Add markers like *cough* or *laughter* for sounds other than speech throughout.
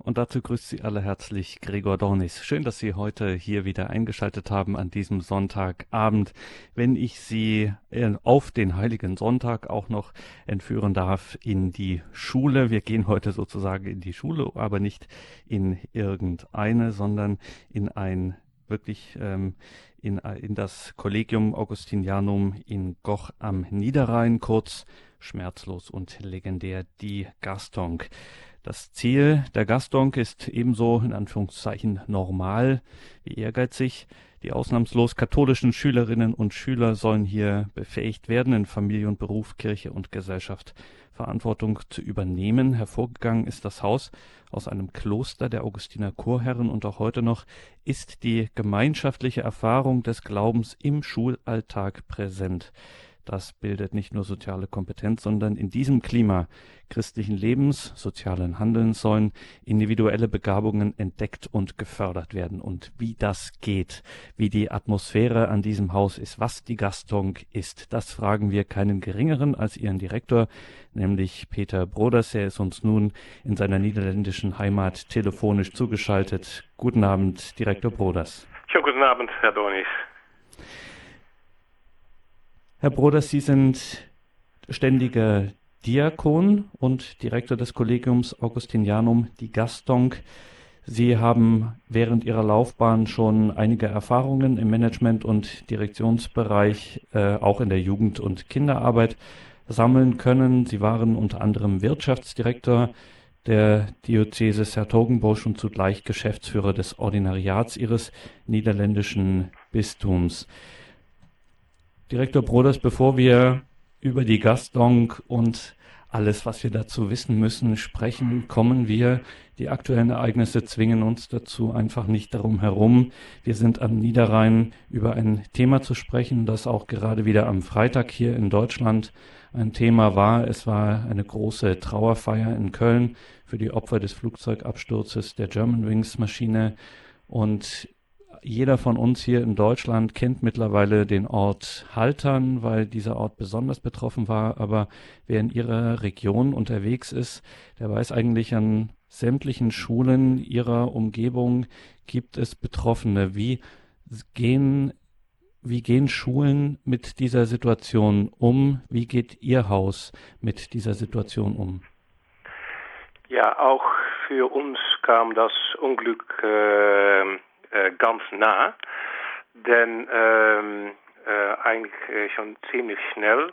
Und dazu grüßt Sie alle herzlich Gregor Dornis. Schön, dass Sie heute hier wieder eingeschaltet haben an diesem Sonntagabend. Wenn ich Sie äh, auf den Heiligen Sonntag auch noch entführen darf in die Schule. Wir gehen heute sozusagen in die Schule, aber nicht in irgendeine, sondern in ein wirklich ähm, in, in das Collegium Augustinianum in Goch am Niederrhein, kurz schmerzlos und legendär die Gastonk. Das Ziel der Gastonk ist ebenso in Anführungszeichen normal wie ehrgeizig. Die ausnahmslos katholischen Schülerinnen und Schüler sollen hier befähigt werden, in Familie und Beruf, Kirche und Gesellschaft Verantwortung zu übernehmen. Hervorgegangen ist das Haus aus einem Kloster der Augustiner Chorherren und auch heute noch ist die gemeinschaftliche Erfahrung des Glaubens im Schulalltag präsent. Das bildet nicht nur soziale Kompetenz, sondern in diesem Klima christlichen Lebens, sozialen Handelns sollen individuelle Begabungen entdeckt und gefördert werden. Und wie das geht, wie die Atmosphäre an diesem Haus ist, was die Gastung ist, das fragen wir keinen geringeren als ihren Direktor, nämlich Peter Broders. Er ist uns nun in seiner niederländischen Heimat telefonisch zugeschaltet. Guten Abend, Direktor Broders. Schönen guten Abend, Herr Donis. Herr Broders, Sie sind ständiger Diakon und Direktor des Kollegiums Augustinianum die Gastonk. Sie haben während Ihrer Laufbahn schon einige Erfahrungen im Management- und Direktionsbereich, äh, auch in der Jugend- und Kinderarbeit sammeln können. Sie waren unter anderem Wirtschaftsdirektor der Diözese Sertogenbosch und zugleich Geschäftsführer des Ordinariats Ihres niederländischen Bistums. Direktor Broders, bevor wir über die Gastonk und alles, was wir dazu wissen müssen, sprechen, kommen wir. Die aktuellen Ereignisse zwingen uns dazu einfach nicht darum herum. Wir sind am Niederrhein über ein Thema zu sprechen, das auch gerade wieder am Freitag hier in Deutschland ein Thema war. Es war eine große Trauerfeier in Köln für die Opfer des Flugzeugabsturzes der Germanwings Maschine. Und jeder von uns hier in Deutschland kennt mittlerweile den Ort Haltern, weil dieser Ort besonders betroffen war. Aber wer in ihrer Region unterwegs ist, der weiß eigentlich an sämtlichen Schulen ihrer Umgebung gibt es Betroffene. Wie gehen, wie gehen Schulen mit dieser Situation um? Wie geht Ihr Haus mit dieser Situation um? Ja, auch für uns kam das Unglück äh äh, ganz nah. Denn ähm, äh, eigentlich äh, schon ziemlich schnell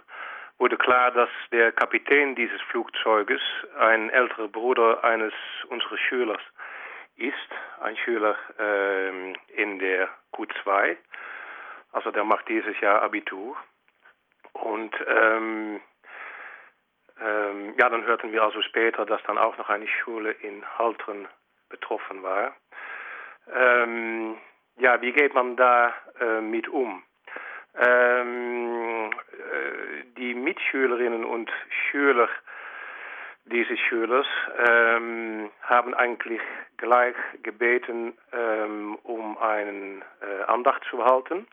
wurde klar, dass der Kapitän dieses Flugzeuges ein älterer Bruder eines unserer Schülers ist, ein Schüler ähm, in der Q2. Also der macht dieses Jahr Abitur. Und ähm, ähm, ja, dann hörten wir also später, dass dann auch noch eine Schule in Haltern betroffen war. Ähm, ja, wie geht man da äh, mit um? Ähm, äh, die Mitschülerinnen und Schüler dieses Schülers ähm, haben eigentlich gleich gebeten, ähm, um einen äh, Andacht zu halten.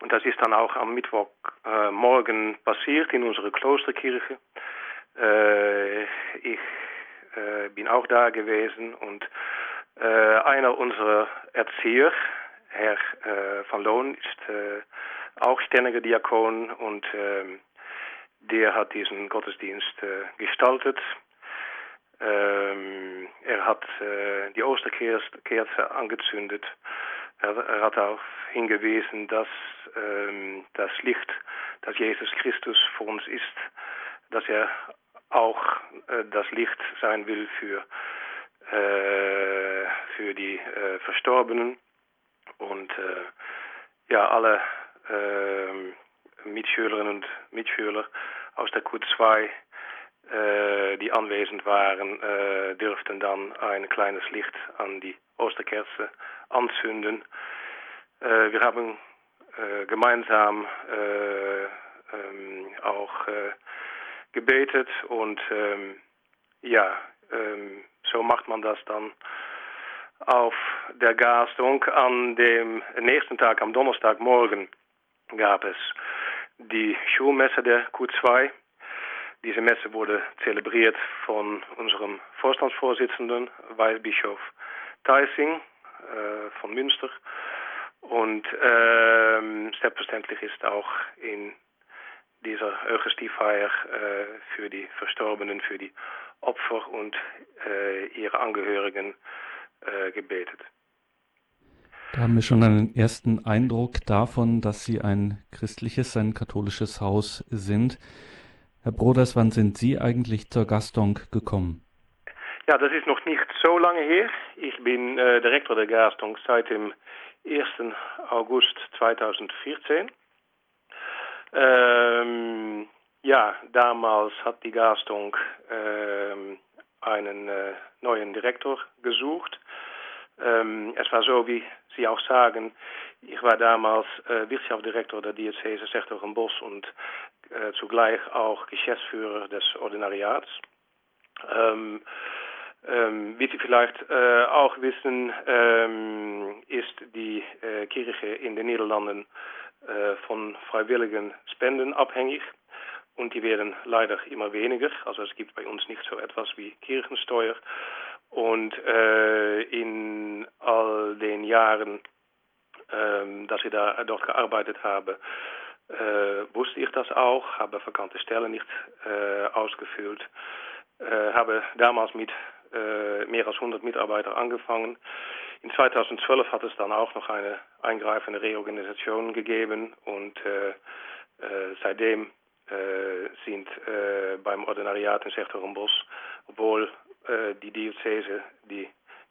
Und das ist dann auch am Mittwochmorgen äh, passiert in unserer Klosterkirche. Äh, ich äh, bin auch da gewesen und einer unserer Erzieher, Herr äh, van Loon, ist äh, auch ständiger Diakon und ähm, der hat diesen Gottesdienst gestaltet. Ähm, er hat die Osterkerze angezündet. Er, er, hat auch hingewiesen, dass ähm, das Licht, das Jesus Christus für uns ist, dass er auch äh, das Licht sein will für äh, für die äh, Verstorbenen und äh, ja, alle Mitschülerinnen und Mitschüler aus der Q2 die anwesend waren, äh, dürften dann ein kleines Licht an die Osterkerze anzünden. Äh, wir haben äh, gemeinsam ähm, auch gebetet und ähm, ja, ähm, so macht man das dann auf der Gastung. An dem nächsten Tag, am Donnerstagmorgen, gab es die Schulmesse der Q2. diese Messe wurde zelebriert von unserem Vorstandsvorsitzenden, Weihbischof Theising äh, von Münster. Und ähm, selbstverständlich ist auch in dieser Eucharistiefeier äh, für die Verstorbenen, für die Opfer und äh, ihre Angehörigen äh, gebetet. Da haben wir schon einen ersten Eindruck davon, dass Sie ein christliches, ein katholisches Haus sind. Herr Broders, wann sind Sie eigentlich zur Gastung gekommen? Ja, das ist noch nicht so lange her. Ich bin äh, Direktor der Gastung seit dem 1. August 2014. Ähm, ja, damals hat die Gastung ähm, einen äh, neuen Direktor gesucht. Ähm, es war so, wie Sie auch sagen, ich war damals äh, Wirtschaftsdirektor der Diözese Bosch und äh, zugleich auch Geschäftsführer des Ordinariats. Ähm, ähm, wie Sie vielleicht äh, auch wissen, ähm, ist die äh, Kirche in den Niederlanden äh, von freiwilligen Spenden abhängig und die werden leider immer weniger. Also es gibt bei uns nicht so etwas wie Kirchensteuer. Und äh, in all den Jahren, äh, dass ich da dort gearbeitet habe, äh, wusste ich das auch, habe vakante Stellen nicht äh, ausgefüllt, äh, habe damals mit äh, mehr als 100 Mitarbeitern angefangen. In 2012 hat es dann auch noch eine eingreifende Reorganisation gegeben und seitdem sind beim Ordinariat in Sechterenbos, obwohl die Diözese die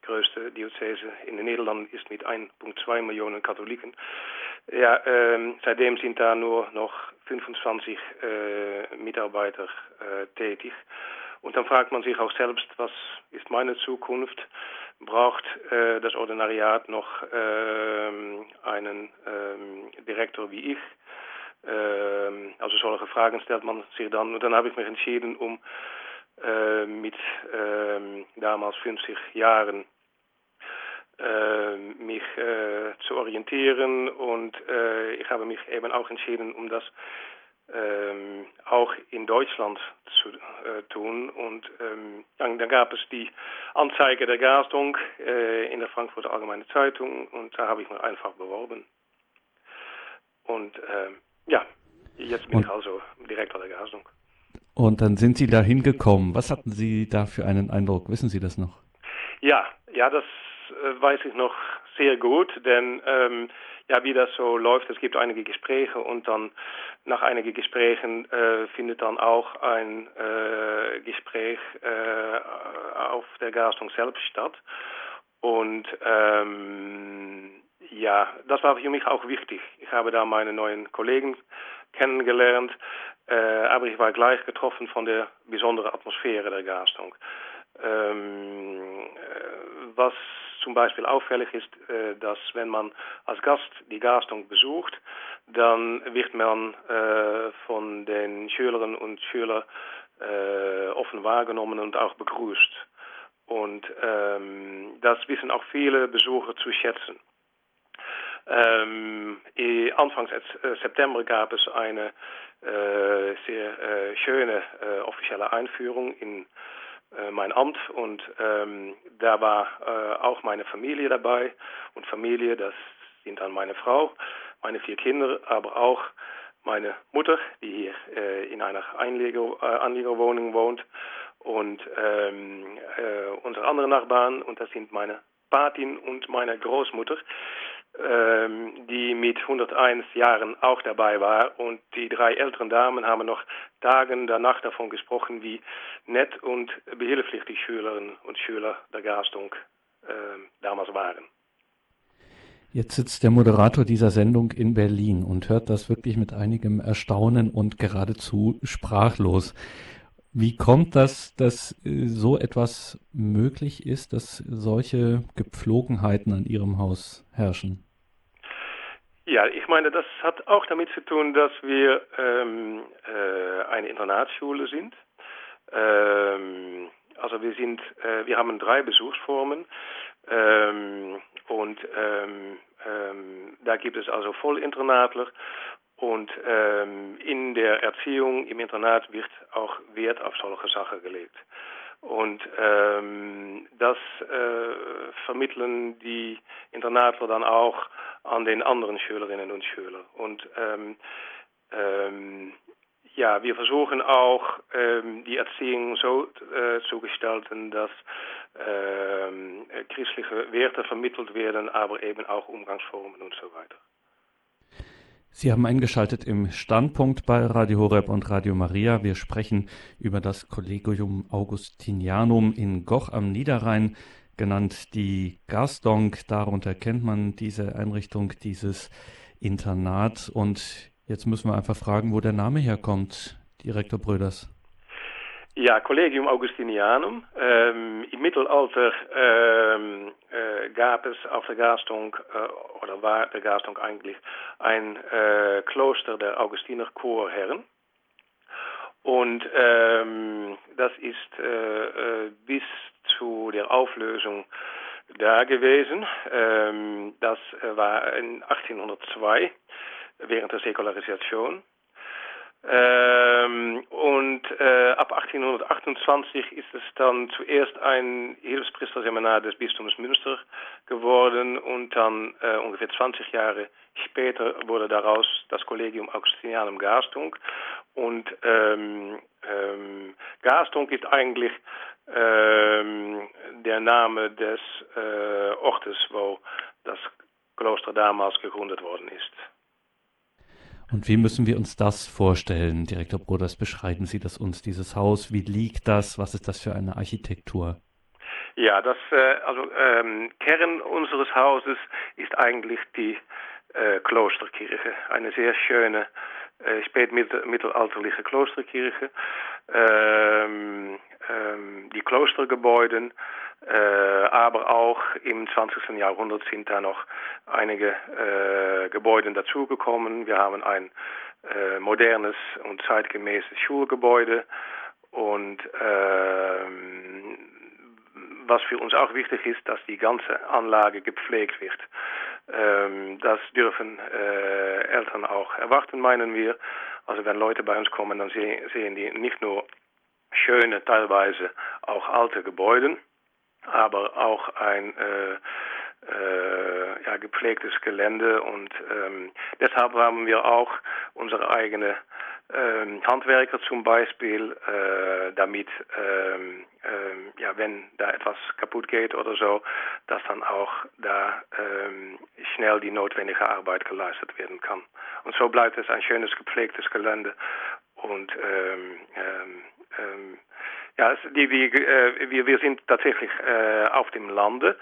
größte Diözese in den Niederlanden ist mit 1,2 Millionen Katholiken. Ja, ähm, seitdem sind da nur noch 25 äh, Mitarbeiter äh, tätig. Und dann fragt man sich auch selbst, was ist meine Zukunft? Braucht äh, das Ordinariat noch ähm, einen ähm, Direktor wie ich? Ähm, also solche Fragen stellt man sich dann. Und dann habe ich mich entschieden, um mit damals 50 Jahren mich zu orientieren und ich habe mich eben auch entschieden, um das ähm, auch in Deutschland zu äh, tun. Und ähm, dann, dann, gab es die Anzeige der Gastung äh, in der Frankfurter Allgemeine Zeitung und da habe ich mich einfach beworben. Und ja, jetzt bin und, ich also Direktor der Gastung. Und dann sind Sie da hingekommen. Was hatten Sie da für einen Eindruck? Wissen Sie das noch? Ja, ja, das äh, weiß ich noch sehr gut, denn ähm, ja, wie das so läuft, es gibt einige Gespräche und dann nach einigen Gesprächen äh, findet dann auch ein äh, Gespräch äh, auf der Gastung selbst statt. Und ähm, ja, das war für mich auch wichtig. Ich habe da meine neuen Kollegen kennengelernt, äh, aber ich war gleich getroffen von der besonderen Atmosphäre der Gastung. Ähm, äh, was zum Beispiel auffällig ist, äh, dass wenn man als Gast die Gastung besucht, dann wird man äh, von den Schülerinnen und Schülern äh, offen wahrgenommen und auch begrüßt. Und ähm, das wissen auch viele Besucher zu schätzen. Ähm, Anfang September gab es eine äh, sehr äh, schöne äh, offizielle Einführung in äh, mein Amt und ähm, da war äh, auch meine Familie dabei und Familie, das sind dann meine Frau, meine vier Kinder, aber auch meine Mutter, die hier äh, in einer Einleger, äh, Anliegerwohnung wohnt und ähm, äh, unsere anderen Nachbarn und das sind meine Patin und meine Großmutter, die mit 101 Jahren auch dabei war. Und die drei älteren Damen haben noch Tagen danach davon gesprochen, wie nett und behilflich die Schülerinnen und Schüler der Gastung äh, damals waren. Jetzt sitzt der Moderator dieser Sendung in Berlin und hört das wirklich mit einigem Erstaunen und geradezu sprachlos. Wie kommt das, dass äh, so etwas möglich ist, dass solche Gepflogenheiten an Ihrem Haus herrschen? Ja, ich meine, das hat auch damit zu tun, dass wir ähm, äh, eine Internatsschule sind. Ähm, also wir sind, äh, wir haben drei Besuchsformen ähm, und ähm, ähm, da gibt es also Vollinternatler Und ähm, in der Erziehung im Internat wird auch Wert auf solche Sachen gelegt. Und ähm, das äh, vermitteln die Internatler dann auch an den anderen Schülerinnen und Schülern. Und ähm, ähm, ja, wir versuchen auch ähm, die Erziehung so äh, zu gestalten, dass ähm, christliche Werte vermittelt werden, aber eben auch Umgangsformen und so weiter. Sie haben eingeschaltet im Standpunkt bei Radio Horeb und Radio Maria. Wir sprechen über das Collegium Augustinianum in Goch am Niederrhein, genannt die Gastonk. Darunter kennt man diese Einrichtung, dieses Internat. Und jetzt müssen wir einfach fragen, wo der Name herkommt, Direktor Bröders. Ja, Collegium Augustinianum. Ähm, Im Mittelalter ähm, äh, gab es auf der Gastonk, äh, oder war der Gastonk eigentlich, ein äh, Kloster der Augustiner Chorherren. Und ähm, das ist äh, äh, bis zu der Auflösung da gewesen. Ähm, das war in 1802 während der Säkularisation. Ähm, und äh, ab 1828 ist es dann zuerst ein Hilfspriesterseminar des Bistums Münster geworden und dann äh, ungefähr 20 Jahre später wurde daraus das Collegium Augustinianum Gastung. Und ähm, ähm, Gastung ist eigentlich ähm, der Name des äh, Ortes, wo das Kloster damals gegründet worden ist. Und wie müssen wir uns das vorstellen, Direktor Broders? Beschreiben Sie das uns, dieses Haus? Wie liegt das? Was ist das für eine Architektur? Ja, das äh, also ähm, Kern unseres Hauses ist eigentlich die äh, Klosterkirche, eine sehr schöne äh, spätmittelalterliche Klosterkirche. Ähm, ähm, die Klostergebäude äh, aber auch im 20. Jahrhundert sind da noch einige äh, Gebäude dazugekommen. Wir haben ein äh, modernes und zeitgemäßes Schulgebäude und ähm, was für uns auch wichtig ist, dass die ganze Anlage gepflegt wird. Ähm, das dürfen äh, Eltern auch erwarten, meinen wir. Also wenn Leute bei uns kommen, dann sehen, sehen die nicht nur schöne, teilweise auch alte Gebäude, aber auch ein äh, äh, ja, gepflegtes Gelände und ähm, deshalb haben wir auch unsere eigene ähm, Handwerker zum Beispiel, äh, damit ähm, ähm, ja, wenn da etwas kaputt geht oder so, dass dann auch da ähm, schnell die notwendige Arbeit geleistet werden kann. Und so bleibt es ein schönes gepflegtes Gelände und ähm, ähm, ähm, ja, die, die, äh, wir, wir sind tatsächlich äh, auf dem Lande.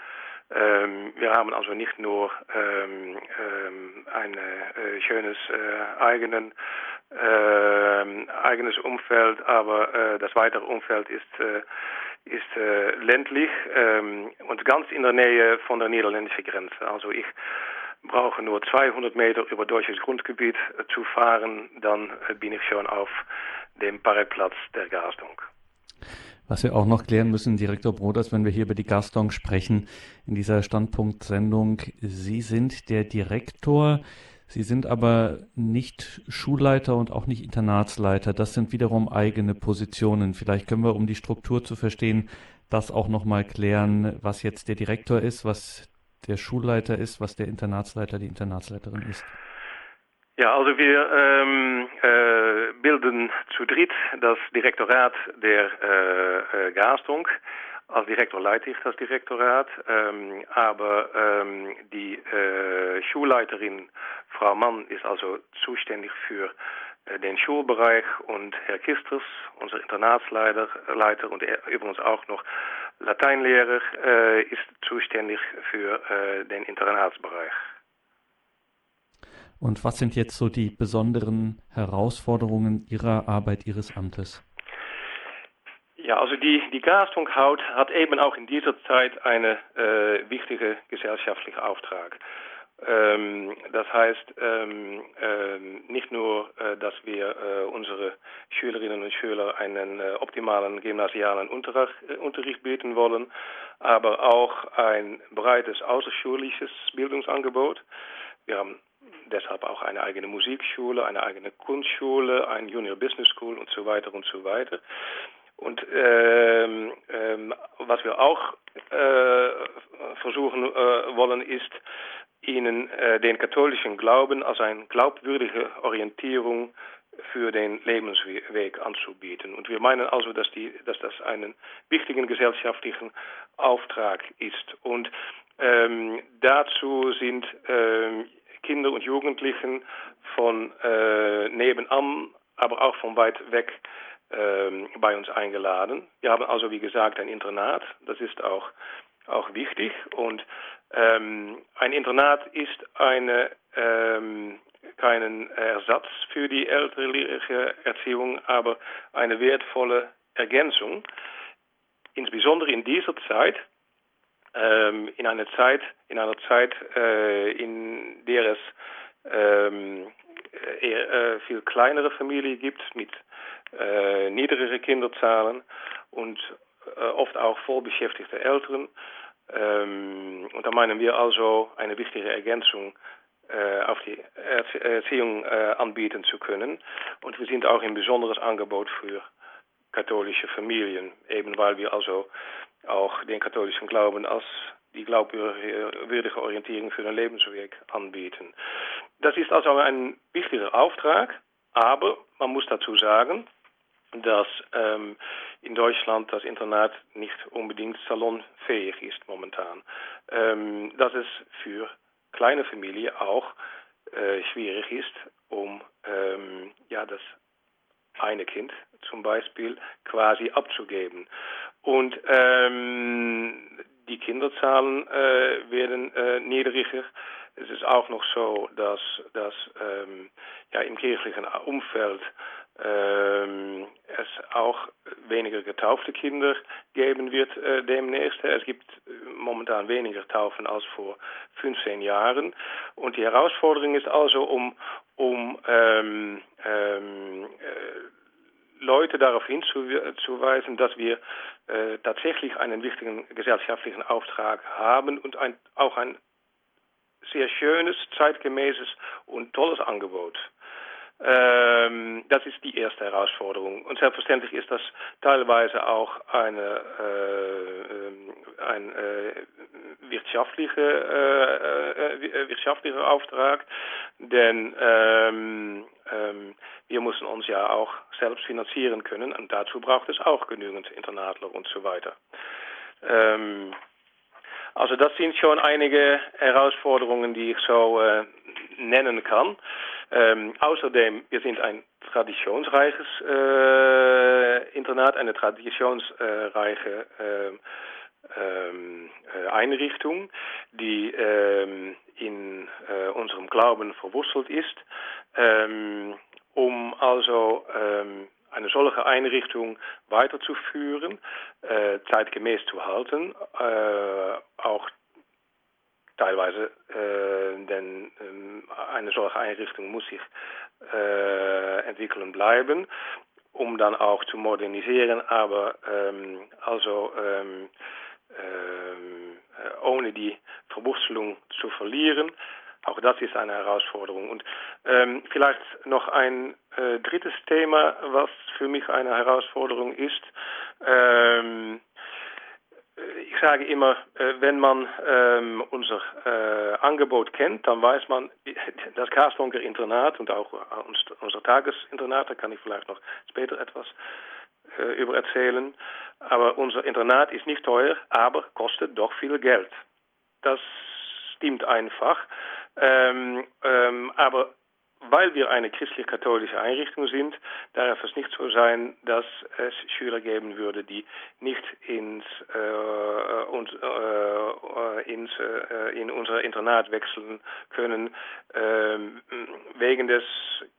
Ähm, wir haben also nicht nur ähm, ähm, ein äh, schönes äh, eigenen, äh, eigenes Umfeld, aber äh, das weitere Umfeld ist, äh, ist äh, ländlich ähm, und ganz in der Nähe von der niederländischen Grenze. Also ich brauche nur 200 Meter über deutsches Grundgebiet zu fahren, dann bin ich schon auf dem Parkplatz der Gastung. Was wir auch noch klären müssen, Direktor Broders, wenn wir hier über die Gaston sprechen, in dieser Standpunktsendung, Sie sind der Direktor, Sie sind aber nicht Schulleiter und auch nicht Internatsleiter. Das sind wiederum eigene Positionen. Vielleicht können wir, um die Struktur zu verstehen, das auch nochmal klären, was jetzt der Direktor ist, was der Schulleiter ist, was der Internatsleiter, die Internatsleiterin ist. Ja, also wir ähm, äh, bilden zu dritt das Direktorat der äh, äh, Gastung. Als Direktor leite ich das Direktorat, ähm, aber ähm, die äh, Schulleiterin Frau Mann ist also zuständig für äh, den Schulbereich und Herr Kisters, unser Internatsleiter Leiter und er, übrigens auch noch Lateinlehrer, äh, ist zuständig für äh, den Internatsbereich. Und was sind jetzt so die besonderen Herausforderungen Ihrer Arbeit, Ihres Amtes? Ja, also die, die Gastung-Haut hat eben auch in dieser Zeit einen äh, wichtigen gesellschaftlichen Auftrag. Ähm, das heißt ähm, ähm, nicht nur, äh, dass wir äh, unsere Schülerinnen und Schüler einen äh, optimalen gymnasialen Unterricht, äh, Unterricht bieten wollen, aber auch ein breites außerschulisches Bildungsangebot. Wir haben deshalb auch eine eigene Musikschule, eine eigene Kunstschule, ein Junior Business School und so weiter und so weiter. Und ähm, ähm, was wir auch äh, versuchen äh, wollen, ist, ihnen äh, den katholischen Glauben als eine glaubwürdige Orientierung für den Lebensweg anzubieten. Und wir meinen also, dass, die, dass das einen wichtigen gesellschaftlichen Auftrag ist. Und ähm, dazu sind ähm, Kinder und Jugendlichen von äh, nebenan, aber auch von weit weg ähm, bei uns eingeladen. Wir haben also, wie gesagt, ein Internat. Das ist auch, auch wichtig. Und ähm, ein Internat ist eine, ähm, keinen Ersatz für die elterliche Erziehung, aber eine wertvolle Ergänzung. Insbesondere in dieser Zeit, ähm, in einer Zeit, in einer Zeit, äh, in der es ähm, eher äh, viel kleinere Familien gibt mit äh, niedrigere Kinderzahlen und äh, oft auch vollbeschäftigte Eltern. Ähm, und da meinen wir also eine wichtige Ergänzung äh, auf die Erziehung äh, anbieten zu können. Und wir sind auch ein besonderes Angebot für katholische Familien, eben weil wir also auch den katholischen Glauben als die glaubwürdige Orientierung für den Lebensweg anbieten. Das ist also ein wichtiger Auftrag, aber man muss dazu sagen, dass ähm, in Deutschland das Internat nicht unbedingt salonfähig ist momentan. Ähm, dass es für kleine Familien auch äh, schwierig ist, um ähm, ja, das eine Kind zum Beispiel quasi abzugeben. Und ähm, die Kinderzahlen äh, werden äh, niedriger. Es ist auch noch so, dass, dass ähm, ja, im kirchlichen Umfeld ähm, es auch weniger getaufte Kinder geben wird äh, demnächst. Es gibt momentan weniger Taufen als vor 15 Jahren. Und die Herausforderung ist also, um, um ähm, ähm, äh, Leute darauf hinzuweisen, dass wir äh, tatsächlich einen wichtigen gesellschaftlichen Auftrag haben und ein, auch ein sehr schönes, zeitgemäßes und tolles Angebot. Ähm, das ist die erste Herausforderung. Und selbstverständlich ist das teilweise auch eine, äh, ähm, ein äh, wirtschaftliche, äh, äh, wirtschaftlicher Auftrag, denn ähm, ähm, wir müssen uns ja auch selbst finanzieren können und dazu braucht es auch genügend Internatler und so weiter. Ähm, also das sind schon einige Herausforderungen, die ich so äh, nennen kann. Ähm, außerdem, wir sind ein traditionsreiches äh, Internat, eine traditionsreiche äh, äh, Einrichtung, die ähm, in äh, unserem Glauben verwurzelt ist, ähm, um also ähm, eine solche Einrichtung weiterzuführen, äh, zeitgemäß zu halten, äh, auch teilweise, äh, denn äh, eine solche Einrichtung muss sich äh, entwickeln bleiben, um dann auch zu modernisieren, aber ähm, also ähm, äh, ohne die Verwurzelung zu verlieren. Auch das ist eine Herausforderung. Und ähm, vielleicht noch ein äh, drittes Thema, was für mich eine Herausforderung ist. Ähm, ich sage immer, äh, wenn man ähm, unser äh, Angebot kennt, dann weiß man, *laughs* das Karstonker Internat und auch unser Tagesinternat, da kann ich vielleicht noch später etwas äh, über erzählen. Aber unser Internat ist nicht teuer, aber kostet doch viel Geld. Das stimmt einfach. Ähm, ähm, aber weil wir eine christlich-katholische Einrichtung sind, darf es nicht so sein, dass es Schüler geben würde, die nicht ins, äh, uns, äh, ins, äh, in unser Internat wechseln können äh, wegen des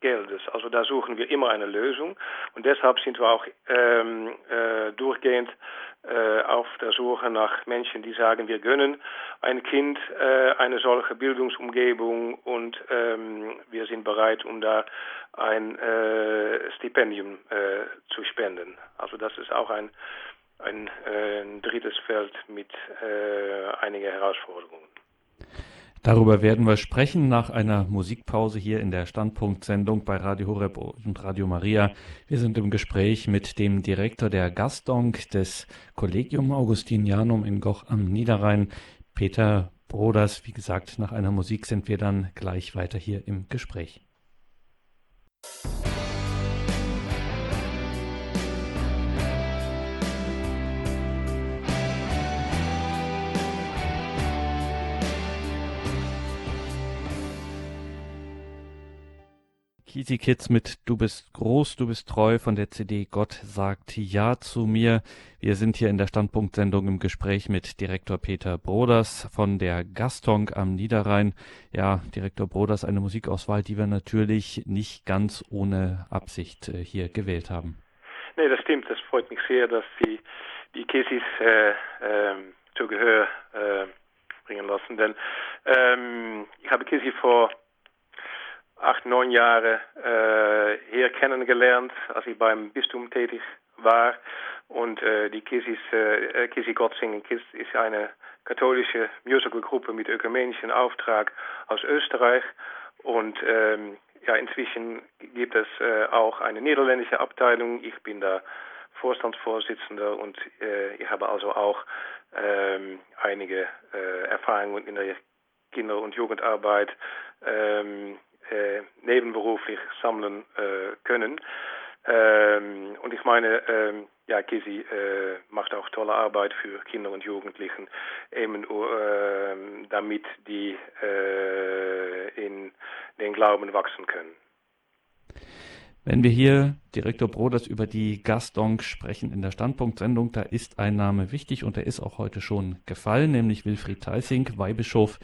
Geldes. Also da suchen wir immer eine Lösung und deshalb sind wir auch ähm, äh, durchgehend auf der Suche nach Menschen, die sagen, wir gönnen ein Kind äh, eine solche Bildungsumgebung und ähm, wir sind bereit, um da ein äh, Stipendium äh, zu spenden. Also das ist auch ein, ein, äh, ein drittes Feld mit äh, einigen Herausforderungen. Darüber werden wir sprechen nach einer Musikpause hier in der Standpunktsendung bei Radio Horeb und Radio Maria. Wir sind im Gespräch mit dem Direktor der Gastonk des Collegium Augustinianum in Goch am Niederrhein, Peter Broders. Wie gesagt, nach einer Musik sind wir dann gleich weiter hier im Gespräch. Easy Kids mit Du bist groß, du bist treu von der CD Gott sagt Ja zu mir. Wir sind hier in der Standpunktsendung im Gespräch mit Direktor Peter Broders von der Gastonk am Niederrhein. Ja, Direktor Broders, eine Musikauswahl, die wir natürlich nicht ganz ohne Absicht äh, hier gewählt haben. Nee, das stimmt. Das freut mich sehr, dass Sie die Kissis äh, äh, zu Gehör bringen lassen. Denn ähm, ich habe Kissi vor acht, neun Jahre äh, hier kennengelernt, als ich beim Bistum tätig war. Und äh, die Kissis, äh, Kissy Gott singen Kiss ist eine katholische Musicalgruppe mit ökumenischem Auftrag aus Österreich. Und ähm, ja, inzwischen gibt es äh, auch eine niederländische Abteilung. Ich bin da Vorstandsvorsitzender und äh, ich habe also auch ähm, einige äh, Erfahrungen in der Kinder- und Jugendarbeit ähm, äh, nebenberuflich sammeln äh, können. Ähm, und ich meine, ähm, ja, Kisi äh, macht auch tolle Arbeit für Kinder und Jugendlichen, eben äh, damit die äh, in den Glauben wachsen können. Wenn wir hier, Direktor Broders, über die Gastonk sprechen in der Standpunktsendung, da ist ein Name wichtig und der ist auch heute schon gefallen, nämlich Wilfried Theissing, Weihbischof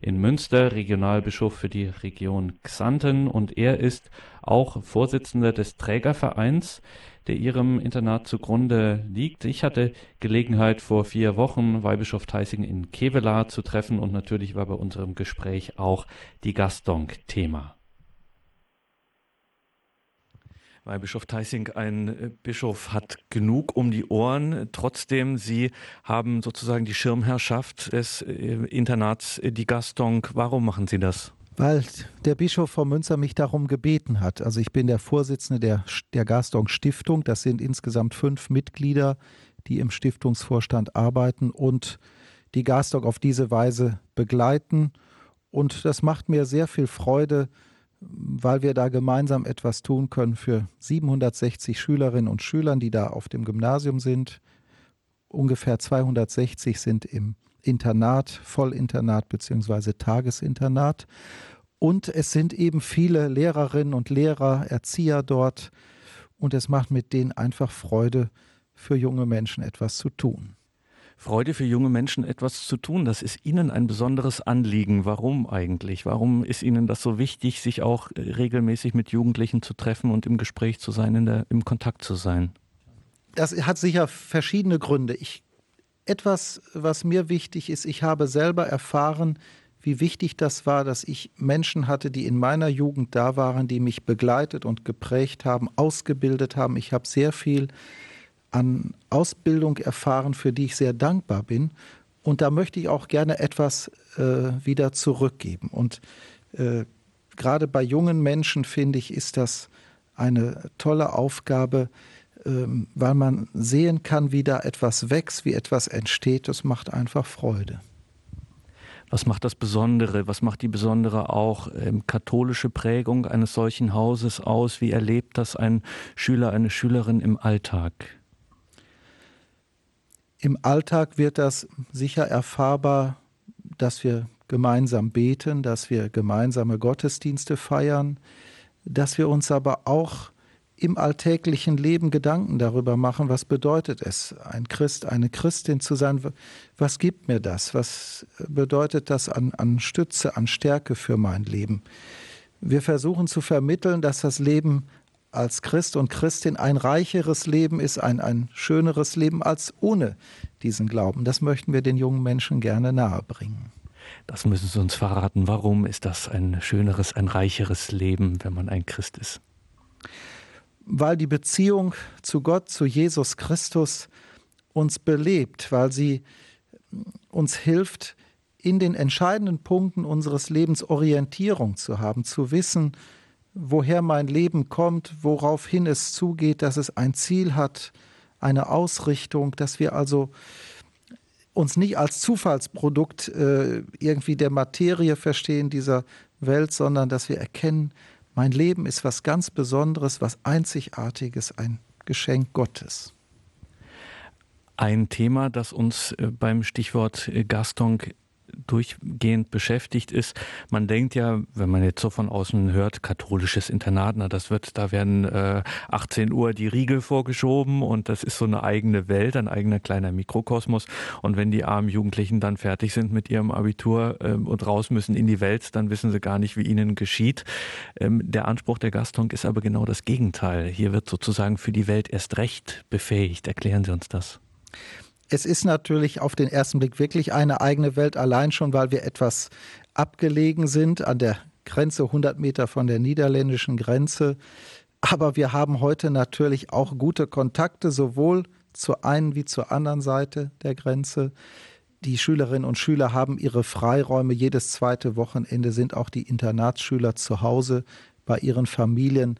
in Münster, Regionalbischof für die Region Xanten und er ist auch Vorsitzender des Trägervereins, der ihrem Internat zugrunde liegt. Ich hatte Gelegenheit vor vier Wochen Weihbischof Theissing in Kevelaar zu treffen und natürlich war bei unserem Gespräch auch die Gastonk Thema. Weil Bischof Theissing ein äh, Bischof hat genug um die Ohren. Trotzdem, Sie haben sozusagen die Schirmherrschaft des äh, Internats äh, die Gastonk. Warum machen Sie das? Weil der Bischof von Münster mich darum gebeten hat. Also ich bin der Vorsitzende der, der Gastonk Stiftung. Das sind insgesamt fünf Mitglieder, die im Stiftungsvorstand arbeiten und die Gastonk auf diese Weise begleiten. Und das macht mir sehr viel Freude, weil wir da gemeinsam etwas tun können für 760 Schülerinnen und Schüler, die da auf dem Gymnasium sind. Ungefähr 260 sind im Internat, Vollinternat bzw. Tagesinternat. Und es sind eben viele Lehrerinnen und Lehrer, Erzieher dort. Und es macht mit denen einfach Freude, für junge Menschen etwas zu tun. Freude für junge Menschen etwas zu tun. Das ist Ihnen ein besonderes Anliegen. Warum eigentlich? Warum ist Ihnen das so wichtig, sich auch äh, regelmäßig mit Jugendlichen zu treffen und im Gespräch zu sein, der, im Kontakt zu sein? Das hat sicher verschiedene Gründe. Ich, etwas, was mir wichtig ist, ich habe selber erfahren, wie wichtig das war, dass ich Menschen hatte, die in meiner Jugend da waren, die mich begleitet und geprägt haben, ausgebildet haben. Ich habe sehr viel an Ausbildung erfahren, für die ich sehr dankbar bin. Und da möchte ich auch gerne etwas äh, wieder zurückgeben. Und äh, gerade bei jungen Menschen, finde ich, ist das eine tolle Aufgabe, ähm, weil man sehen kann, wie da etwas wächst, wie etwas entsteht. Das macht einfach Freude. Was macht das Besondere? Was macht die besondere auch ähm, katholische Prägung eines solchen Hauses aus? Wie erlebt das ein Schüler, eine Schülerin im Alltag? Im Alltag wird das sicher erfahrbar, dass wir gemeinsam beten, dass wir gemeinsame Gottesdienste feiern, dass wir uns aber auch im alltäglichen Leben Gedanken darüber machen, was bedeutet es, ein Christ, eine Christin zu sein, was gibt mir das, was bedeutet das an, an Stütze, an Stärke für mein Leben. Wir versuchen zu vermitteln, dass das Leben als Christ und Christin ein reicheres Leben ist, ein, ein schöneres Leben als ohne diesen Glauben. Das möchten wir den jungen Menschen gerne nahebringen. Das müssen Sie uns verraten. Warum ist das ein schöneres, ein reicheres Leben, wenn man ein Christ ist? Weil die Beziehung zu Gott, zu Jesus Christus uns belebt, weil sie uns hilft, in den entscheidenden Punkten unseres Lebens Orientierung zu haben, zu wissen, woher mein Leben kommt, woraufhin es zugeht, dass es ein Ziel hat, eine Ausrichtung, dass wir also uns nicht als Zufallsprodukt äh, irgendwie der Materie verstehen dieser Welt, sondern dass wir erkennen, mein Leben ist was ganz Besonderes, was Einzigartiges, ein Geschenk Gottes. Ein Thema, das uns äh, beim Stichwort äh, Gaston durchgehend beschäftigt ist. Man denkt ja, wenn man jetzt so von außen hört, katholisches Internat, na, das wird, da werden äh, 18 Uhr die Riegel vorgeschoben und das ist so eine eigene Welt, ein eigener kleiner Mikrokosmos. Und wenn die armen Jugendlichen dann fertig sind mit ihrem Abitur äh, und raus müssen in die Welt, dann wissen sie gar nicht, wie ihnen geschieht. Ähm, der Anspruch der Gastonk ist aber genau das Gegenteil. Hier wird sozusagen für die Welt erst recht befähigt. Erklären Sie uns das. Es ist natürlich auf den ersten Blick wirklich eine eigene Welt, allein schon, weil wir etwas abgelegen sind an der Grenze, 100 Meter von der niederländischen Grenze. Aber wir haben heute natürlich auch gute Kontakte, sowohl zur einen wie zur anderen Seite der Grenze. Die Schülerinnen und Schüler haben ihre Freiräume. Jedes zweite Wochenende sind auch die Internatsschüler zu Hause bei ihren Familien.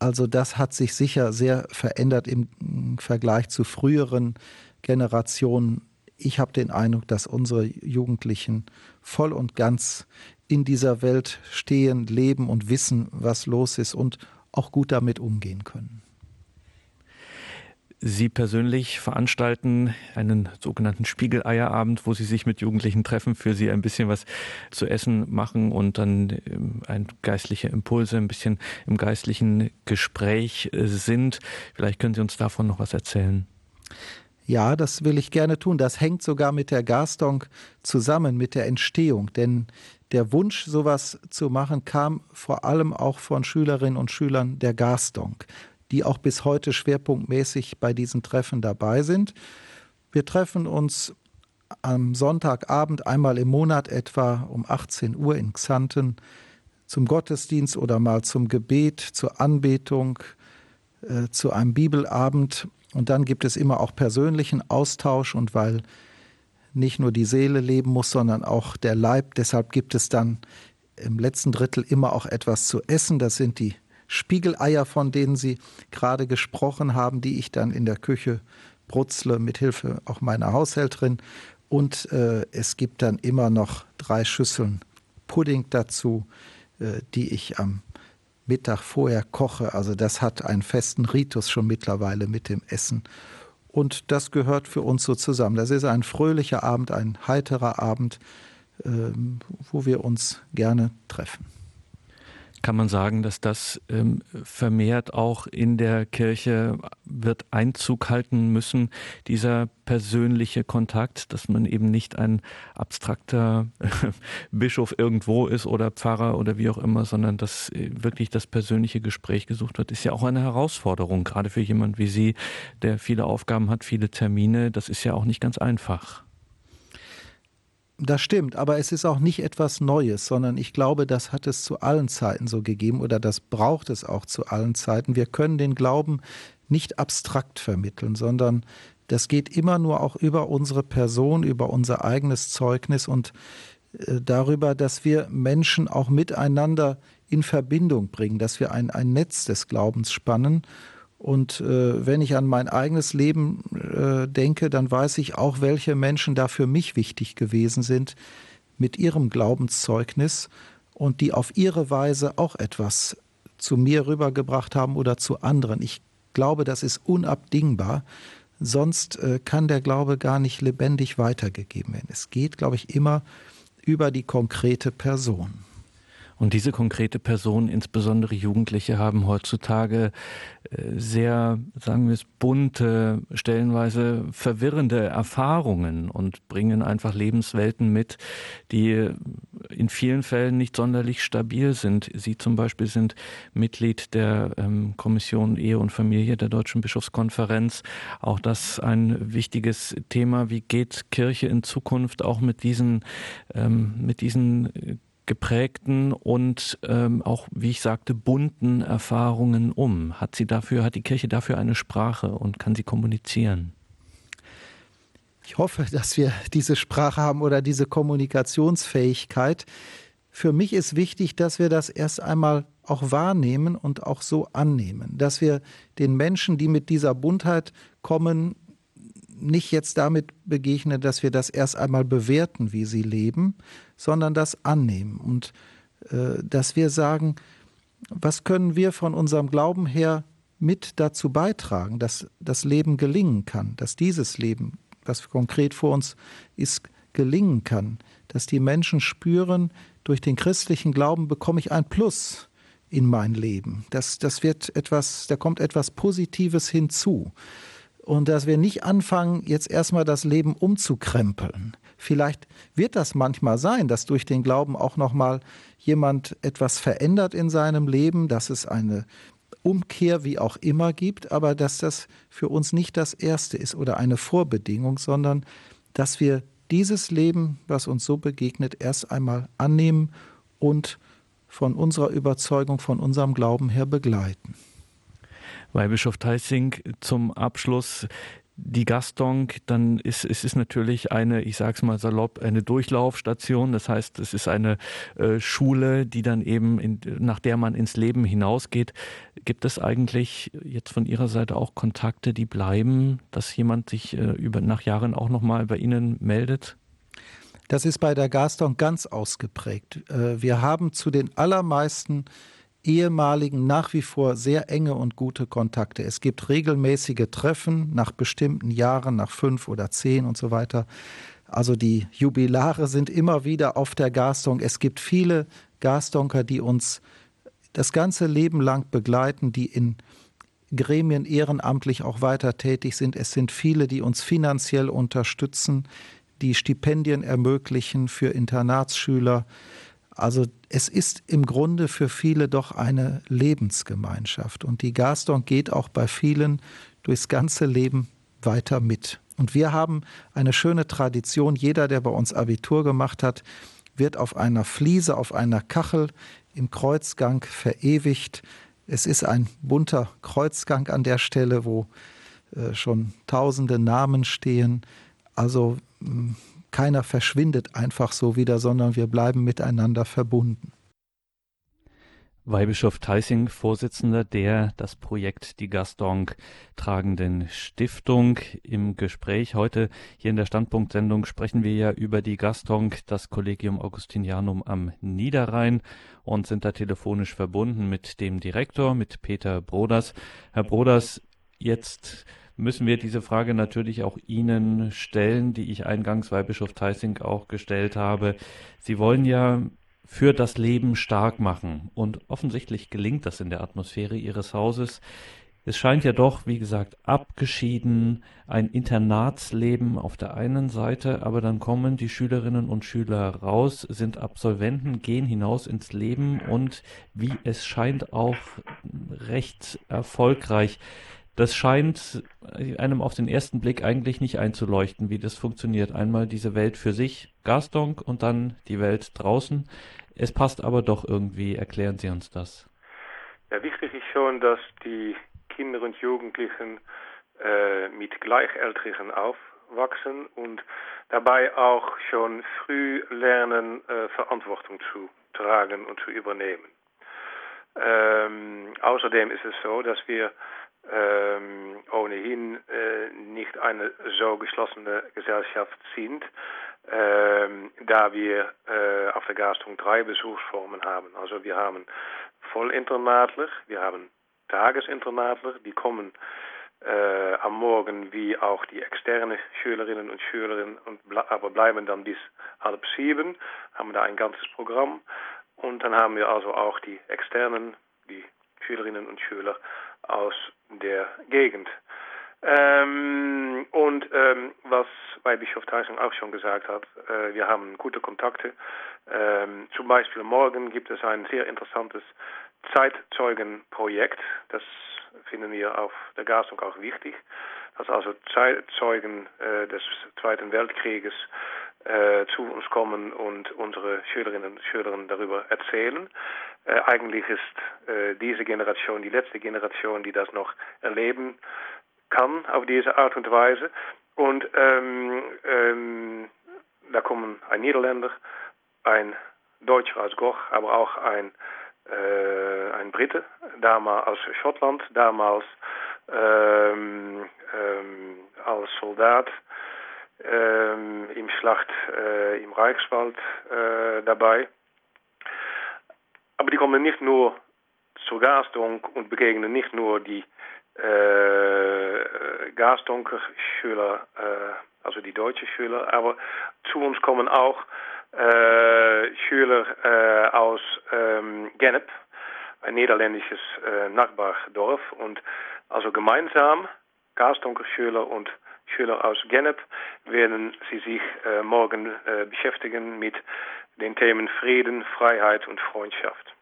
Also das hat sich sicher sehr verändert im Vergleich zu früheren Generation, ich habe den Eindruck, dass unsere Jugendlichen voll und ganz in dieser Welt stehen, leben und wissen, was los ist und auch gut damit umgehen können. Sie persönlich veranstalten einen sogenannten Spiegeleierabend, wo Sie sich mit Jugendlichen treffen, für sie ein bisschen was zu essen machen und dann ähm, ein geistliche Impulse, ein bisschen im geistlichen Gespräch äh, sind. Vielleicht können Sie uns davon noch was erzählen. Ja, das will ich gerne tun. Das hängt sogar mit der Gastonk zusammen, mit der Entstehung. Denn der Wunsch, sowas zu machen, kam vor allem auch von Schülerinnen und Schülern der Gastonk, die auch bis heute schwerpunktmäßig bei diesen Treffen dabei sind. Wir treffen uns am Sonntagabend einmal im Monat etwa um 18 Uhr in Xanten zum Gottesdienst oder mal zum Gebet, zur Anbetung, äh, zu einem Bibelabend und dann gibt es immer auch persönlichen Austausch und weil nicht nur die Seele leben muss, sondern auch der Leib. Deshalb gibt es dann im letzten Drittel immer auch etwas zu essen. Das sind die Spiegeleier, von denen Sie gerade gesprochen haben, die ich dann in der Küche brutzle, mit Hilfe auch meiner Haushälterin. Und äh, es gibt dann immer noch drei Schüsseln Pudding dazu, äh, die ich am Mittag vorher koche. Also das hat einen festen Ritus schon mittlerweile mit dem Essen. Und das gehört für uns so zusammen. Das ist ein fröhlicher Abend, ein heiterer Abend, ähm, wo wir uns gerne treffen kann man sagen, dass das ähm, vermehrt auch in der Kirche wird Einzug halten müssen, dieser persönliche Kontakt, dass man eben nicht ein abstrakter Bischof irgendwo ist oder Pfarrer oder wie auch immer, sondern dass äh, wirklich das persönliche Gespräch gesucht wird, ist ja auch eine Herausforderung, gerade für jemand wie Sie, der viele Aufgaben hat, viele Termine. Das ist ja auch nicht ganz einfach. Das stimmt, aber es ist auch nicht etwas Neues, sondern ich glaube, das hat es zu allen Zeiten so gegeben oder das braucht es auch zu allen Zeiten. Wir können den Glauben nicht abstrakt vermitteln, sondern das geht immer nur auch über unsere Person, über unser eigenes Zeugnis und äh, darüber, dass wir Menschen auch miteinander in Verbindung bringen, dass wir ein, ein Netz des Glaubens spannen und äh, wenn ich an mein eigenes Leben äh, denke, dann weiß ich auch, welche Menschen da für mich wichtig gewesen sind mit ihrem Glaubenszeugnis und die auf ihre Weise auch etwas zu mir rübergebracht haben oder zu anderen. Ich glaube, das ist unabdingbar. Sonst äh, kann der Glaube gar nicht lebendig weitergegeben werden. Es geht, glaube ich, immer über die konkrete Person. Und diese konkrete Person, insbesondere Jugendliche, haben heutzutage äh, sehr, sagen wir es, bunte, stellenweise verwirrende Erfahrungen und bringen einfach Lebenswelten mit, die in vielen Fällen nicht sonderlich stabil sind. Sie zum Beispiel sind Mitglied der ähm, Kommission Ehe und Familie der Deutschen Bischofskonferenz. Auch das ein wichtiges Thema. Wie geht Kirche in Zukunft auch mit diesen, ähm, mit diesen geprägten und ähm, auch, wie ich sagte, bunten Erfahrungen um? Hat sie dafür, hat die Kirche dafür eine Sprache und kann sie kommunizieren? Ich hoffe, dass wir diese Sprache haben oder diese Kommunikationsfähigkeit. Für mich ist wichtig, dass wir das erst einmal auch wahrnehmen und auch so annehmen, dass wir den Menschen, die mit dieser Buntheit kommen, nicht jetzt damit begegnen, dass wir das erst einmal bewerten, wie sie leben, sondern das annehmen und äh, dass wir sagen, was können wir von unserem Glauben her mit dazu beitragen, dass das Leben gelingen kann, dass dieses Leben, was konkret vor uns ist, gelingen kann, dass die Menschen spüren, durch den christlichen Glauben bekomme ich ein Plus in mein Leben. Das, das wird etwas, da kommt etwas Positives hinzu. Und dass wir nicht anfangen, jetzt erstmal das Leben umzukrempeln. Vielleicht wird das manchmal sein, dass durch den Glauben auch nochmal jemand etwas verändert in seinem Leben, dass es eine Umkehr wie auch immer gibt, aber dass das für uns nicht das Erste ist oder eine Vorbedingung, sondern dass wir dieses Leben, was uns so begegnet, erst einmal annehmen und von unserer Überzeugung, von unserem Glauben her begleiten. Weihbischof Theissing zum Abschluss die Gastonk, dann ist es ist natürlich eine, ich sage es mal salopp, eine Durchlaufstation. Das heißt, es ist eine äh, Schule, die dann eben, in, nach der man ins Leben hinausgeht. Gibt es eigentlich jetzt von Ihrer Seite auch Kontakte, die bleiben, dass jemand sich äh, über, nach Jahren auch nochmal bei Ihnen meldet? Das ist bei der Gastonk ganz ausgeprägt. Äh, wir haben zu den allermeisten ehemaligen nach wie vor sehr enge und gute Kontakte. Es gibt regelmäßige Treffen nach bestimmten Jahren, nach fünf oder zehn und so weiter. Also die Jubilare sind immer wieder auf der Gastonk. Es gibt viele Gastonker, die uns das ganze Leben lang begleiten, die in Gremien ehrenamtlich auch weiter tätig sind. Es sind viele, die uns finanziell unterstützen, die Stipendien ermöglichen für Internatsschüler. Also es ist im Grunde für viele doch eine Lebensgemeinschaft. Und die Gaston geht auch bei vielen durchs ganze Leben weiter mit. Und wir haben eine schöne Tradition. Jeder, der bei uns Abitur gemacht hat, wird auf einer Fliese, auf einer Kachel im Kreuzgang verewigt. Es ist ein bunter Kreuzgang an der Stelle, wo äh, schon tausende Namen stehen. Also keiner verschwindet einfach so wieder, sondern wir bleiben miteinander verbunden. Weihbischof Theissing, Vorsitzender der das Projekt Die Gastonk tragenden Stiftung. Im Gespräch heute hier in der Standpunktsendung sprechen wir ja über die Gastonk, das Collegium Augustinianum am Niederrhein und sind da telefonisch verbunden mit dem Direktor, mit Peter Broders. Herr Broders, jetzt müssen wir diese Frage natürlich auch Ihnen stellen, die ich eingangs Weihbischof Theissing auch gestellt habe. Sie wollen ja für das Leben stark machen und offensichtlich gelingt das in der Atmosphäre Ihres Hauses. Es scheint ja doch, wie gesagt, abgeschieden, ein Internatsleben auf der einen Seite, aber dann kommen die Schülerinnen und Schüler raus, sind Absolventen, gehen hinaus ins Leben und wie es scheint auch recht erfolgreich. Das scheint einem auf den ersten Blick eigentlich nicht einzuleuchten, wie das funktioniert. Einmal diese Welt für sich, Gastonk, und dann die Welt draußen. Es passt aber doch irgendwie. Erklären Sie uns das. Ja, wichtig ist schon, dass die Kinder und Jugendlichen äh, mit Gleichaltrigen aufwachsen und dabei auch schon früh lernen, äh, Verantwortung zu tragen und zu übernehmen. Ähm, außerdem ist es so, dass wir ähm, ohnehin äh, nicht eine so geschlossene Gesellschaft sind, ähm, da wir äh, auf der Gastung drei Besuchsformen haben. Also wir haben Vollinternatler, wir haben Tagesinternatler, die kommen äh, am Morgen wie auch die externe Schülerinnen und Schüler, und aber bleiben dann bis halb sieben, haben da ein ganzes Programm. Und dann haben wir also auch die externen, die Schülerinnen und Schüler aus der Gegend. Ähm, und ähm, was bei Bischof Theisung auch schon gesagt hat, äh, wir haben gute Kontakte. Ähm, zum Beispiel morgen gibt es ein sehr interessantes Zeitzeugenprojekt. Das finden wir auf der Gastung auch wichtig. Dass also Zeitzeugen äh, des Zweiten Weltkrieges äh, zu uns kommen und unsere Schülerinnen und Schüler darüber erzählen. Äh, eigentlich ist äh, diese Generation die letzte Generation, die das noch erleben kann auf diese Art und Weise. Und ähm, ähm, da kommen ein Niederländer, ein Deutscher aus Goch, aber auch ein, äh, ein Brite, damals aus Schottland, damals ähm, ähm, als Soldat ähm, im Schlacht äh, im Reichswald äh, dabei. Aber die kommen nicht nur zur Gasdonk und begegnen nicht nur die äh, Gasdonker-Schüler, äh, also die deutschen Schüler, aber zu uns kommen auch äh, Schüler äh, aus ähm, Gennep, ein niederländisches äh, Nachbardorf und also gemeinsam Gasdonker-Schüler und Schüler aus Gennep werden sie sich äh, morgen äh, beschäftigen mit den Themen Frieden, Freiheit und Freundschaft.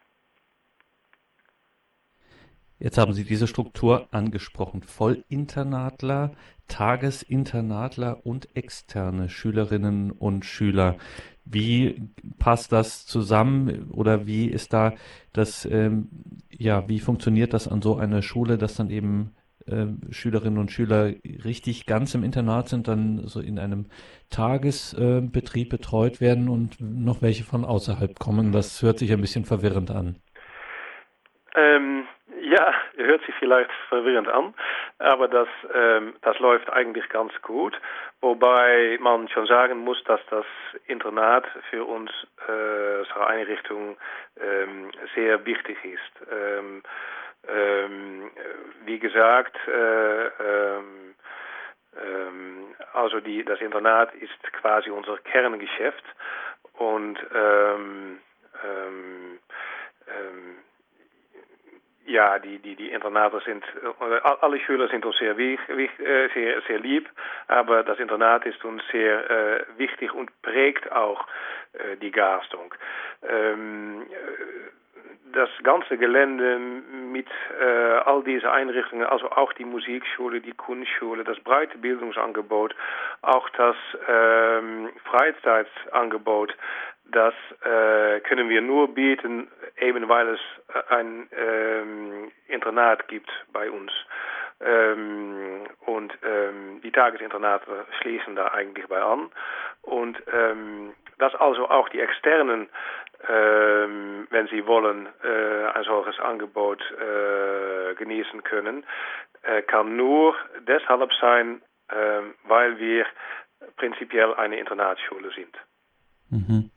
Jetzt haben Sie diese Struktur angesprochen. Vollinternatler, Tagesinternatler und externe Schülerinnen und Schüler. Wie passt das zusammen oder wie ist da das, ähm, ja, wie funktioniert das an so einer Schule, dass dann eben äh, Schülerinnen und Schüler richtig ganz im Internat sind, dann so in einem Tagesbetrieb äh, betreut werden und noch welche von außerhalb kommen? Das hört sich ein bisschen verwirrend an. Ähm, ja, hört sich vielleicht verwirrend an, aber das, ähm, das läuft eigentlich ganz gut. Wobei man schon sagen muss, dass das Internat für uns äh, als Einrichtung ähm, sehr wichtig ist. Ähm, ähm, wie gesagt, äh, ähm, ähm, also die, das Internat ist quasi unser Kerngeschäft und ähm, ähm, ähm, ja, die, die, die Internate sind, äh, alle Schüler sind uns sehr, äh, sehr, sehr lieb, aber das Internat ist uns sehr äh, wichtig und prägt auch äh, die Gastung. Ähm, das ganze Gelände mit äh, all diese Einrichtungen, also auch die Musikschule, die Kunstschule, das breite Bildungsangebot, auch das ähm, Freizeitangebot, das äh, können wir nur bieten, eben weil es ein ähm, Internat gibt bei uns. Ähm, und ähm, die Tagesinternate schließen da eigentlich bei an. Und ähm, dass also auch die externen ähm, wenn sie wollen, äh, ein solches Angebot äh, genießen können, äh, kann nur deshalb sein, ähm, weil wir prinzipiell eine Internatsschule sind. Mhm.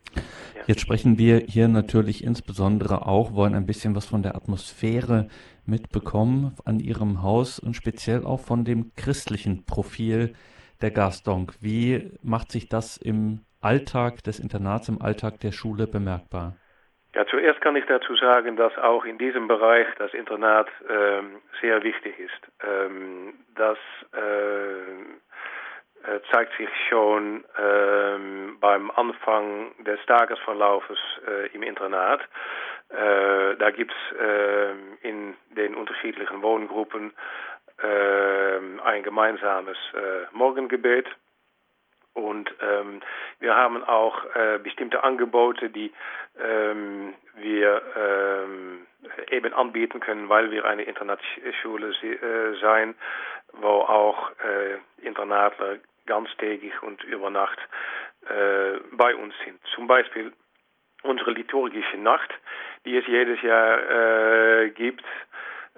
Jetzt sprechen wir hier natürlich insbesondere auch, wollen ein bisschen was von der Atmosphäre mitbekommen an Ihrem Haus und speziell auch von dem christlichen Profil der Gastonk. Wie macht sich das im Alltag des Internats, im Alltag der Schule bemerkbar? Ja, zuerst kann ich dazu sagen, dass auch in diesem Bereich das Internat ähm, sehr wichtig ist. Ähm, das äh, äh zeigt sich schon ähm, beim Anfang des Tagesverlaufes äh, im Internat. Äh, da gibt es äh, in den unterschiedlichen Wohngruppen äh, ein gemeinsames äh, Morgengebet und ähm, wir haben auch äh, bestimmte Angebote, die ähm, wir ähm, eben anbieten können, weil wir eine Internatsschule äh, sein, wo auch äh, Internatler ganztägig und über Nacht äh, bei uns sind. Zum Beispiel unsere liturgische Nacht, die es jedes Jahr äh, gibt.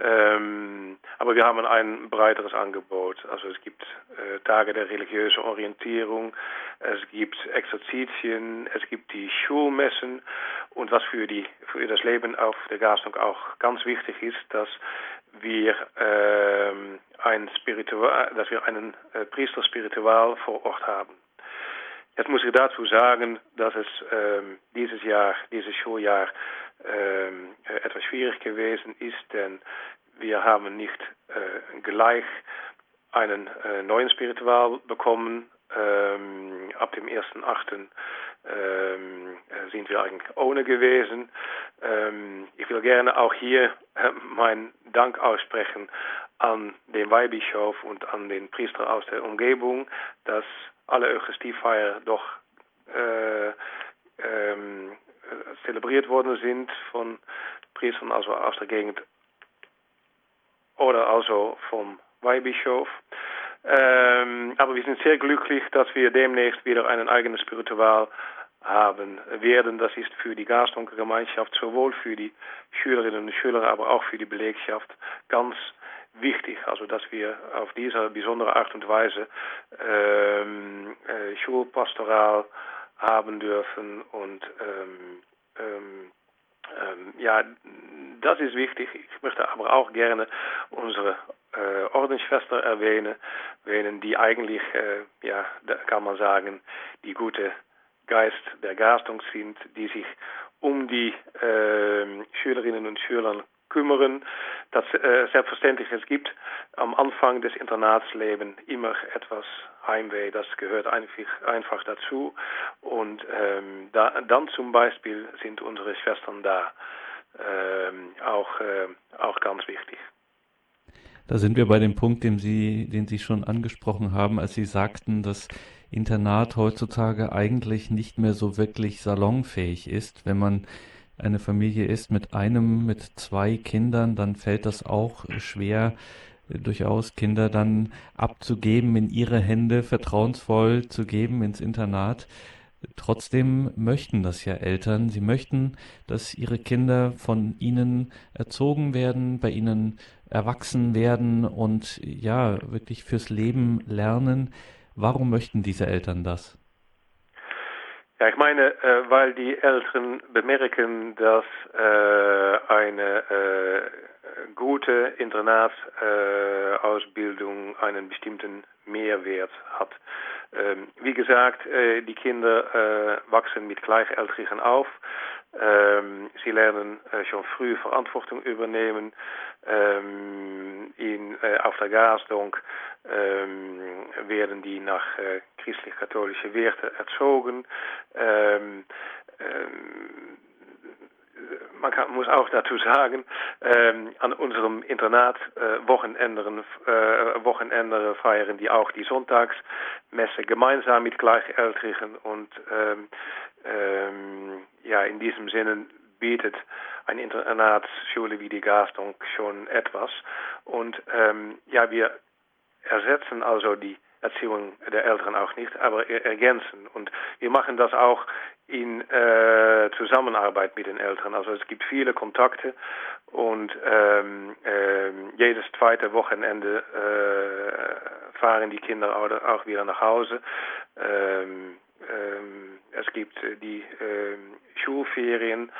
Ähm, aber wir haben ein breiteres Angebot. Also es gibt äh, Tage der religiösen Orientierung, es gibt Exerzitien, es gibt die Schulmessen und was für, die, für das Leben auf der Gastung auch ganz wichtig ist, dass wir, ähm, ein Spiritual, dass wir einen äh, Priester spiritual vor Ort haben. Jetzt muss ich dazu sagen, dass es ähm, dieses Jahr, dieses Schuljahr ähm, äh, etwas schwierig gewesen ist, denn wir haben nicht äh, gleich einen äh, neuen Spiritual bekommen. Ähm, ab dem 1.8. Ähm, äh, sind wir eigentlich ohne gewesen. Ähm, ich will gerne auch hier äh, meinen Dank aussprechen an den Weihbischof und an den Priester aus der Umgebung, dass alle Eucharistiefeier doch äh, ähm, zelebriert worden sind von Priestern also aus der Gegend oder also vom Weihbischof. Ähm, aber wir sind sehr glücklich, dass wir demnächst wieder einen eigenen Spiritual haben werden. Das ist für die Gastonke-Gemeinschaft sowohl für die Schülerinnen und Schüler, aber auch für die Belegschaft ganz wichtig. Also dass wir auf diese besondere Art und Weise ähm, äh, Schulpastoral haben dürfen und ähm, ähm, ähm, ja, das ist wichtig. Ich möchte aber auch gerne unsere äh, Ordensschwester erwähnen, erwähnen, die eigentlich, äh, ja, da kann man sagen, die gute Geist der Gastung sind, die sich um die äh, Schülerinnen und Schüler kümmern. Das äh, selbstverständlich, es gibt am Anfang des Internatslebens immer etwas Heimweh, das gehört einfach, einfach dazu. Und ähm, da, dann zum Beispiel sind unsere Schwestern da ähm, auch, äh, auch ganz wichtig. Da sind wir bei dem Punkt, den Sie, den Sie schon angesprochen haben, als Sie sagten, dass Internat heutzutage eigentlich nicht mehr so wirklich salonfähig ist. Wenn man eine Familie ist mit einem, mit zwei Kindern, dann fällt das auch schwer, durchaus Kinder dann abzugeben, in ihre Hände vertrauensvoll zu geben ins Internat. Trotzdem möchten das ja Eltern. Sie möchten, dass ihre Kinder von ihnen erzogen werden, bei ihnen erwachsen werden und ja, wirklich fürs Leben lernen. Warum möchten diese Eltern das? Ja, ich meine, äh, weil die Eltern bemerken, dass äh, eine äh, gute Internatsausbildung einen bestimmten Mehrwert hat. Ähm, wie gesagt, äh, die Kinder äh, wachsen mit Gleichaltrigen auf. Sie lernen äh, schon früh Verantwortung übernehmen. Ähm, in, äh, auf der Gasdonk ähm, werden die nach äh, christlich-katholische Werte erzogen. Ähm, man kann, muss auch dazu sagen, an unserem Internat äh, Wochenende, äh, Wochenende feiern die auch die Sonntagsmesse gemeinsam mit Gleichaltrigen und ähm, ja, in diesem Sinne bietet eine Internatsschule wie die Gastung schon etwas. Und ähm, ja, wir ersetzen also die Erziehung der Eltern auch nicht, aber ergänzen. Und wir machen das auch in äh, Zusammenarbeit mit den Eltern. Also es gibt viele Kontakte und ähm, äh, jedes zweite Wochenende äh, fahren die Kinder auch wieder nach Hause. Ähm, es gibt die ähm, Schulferien.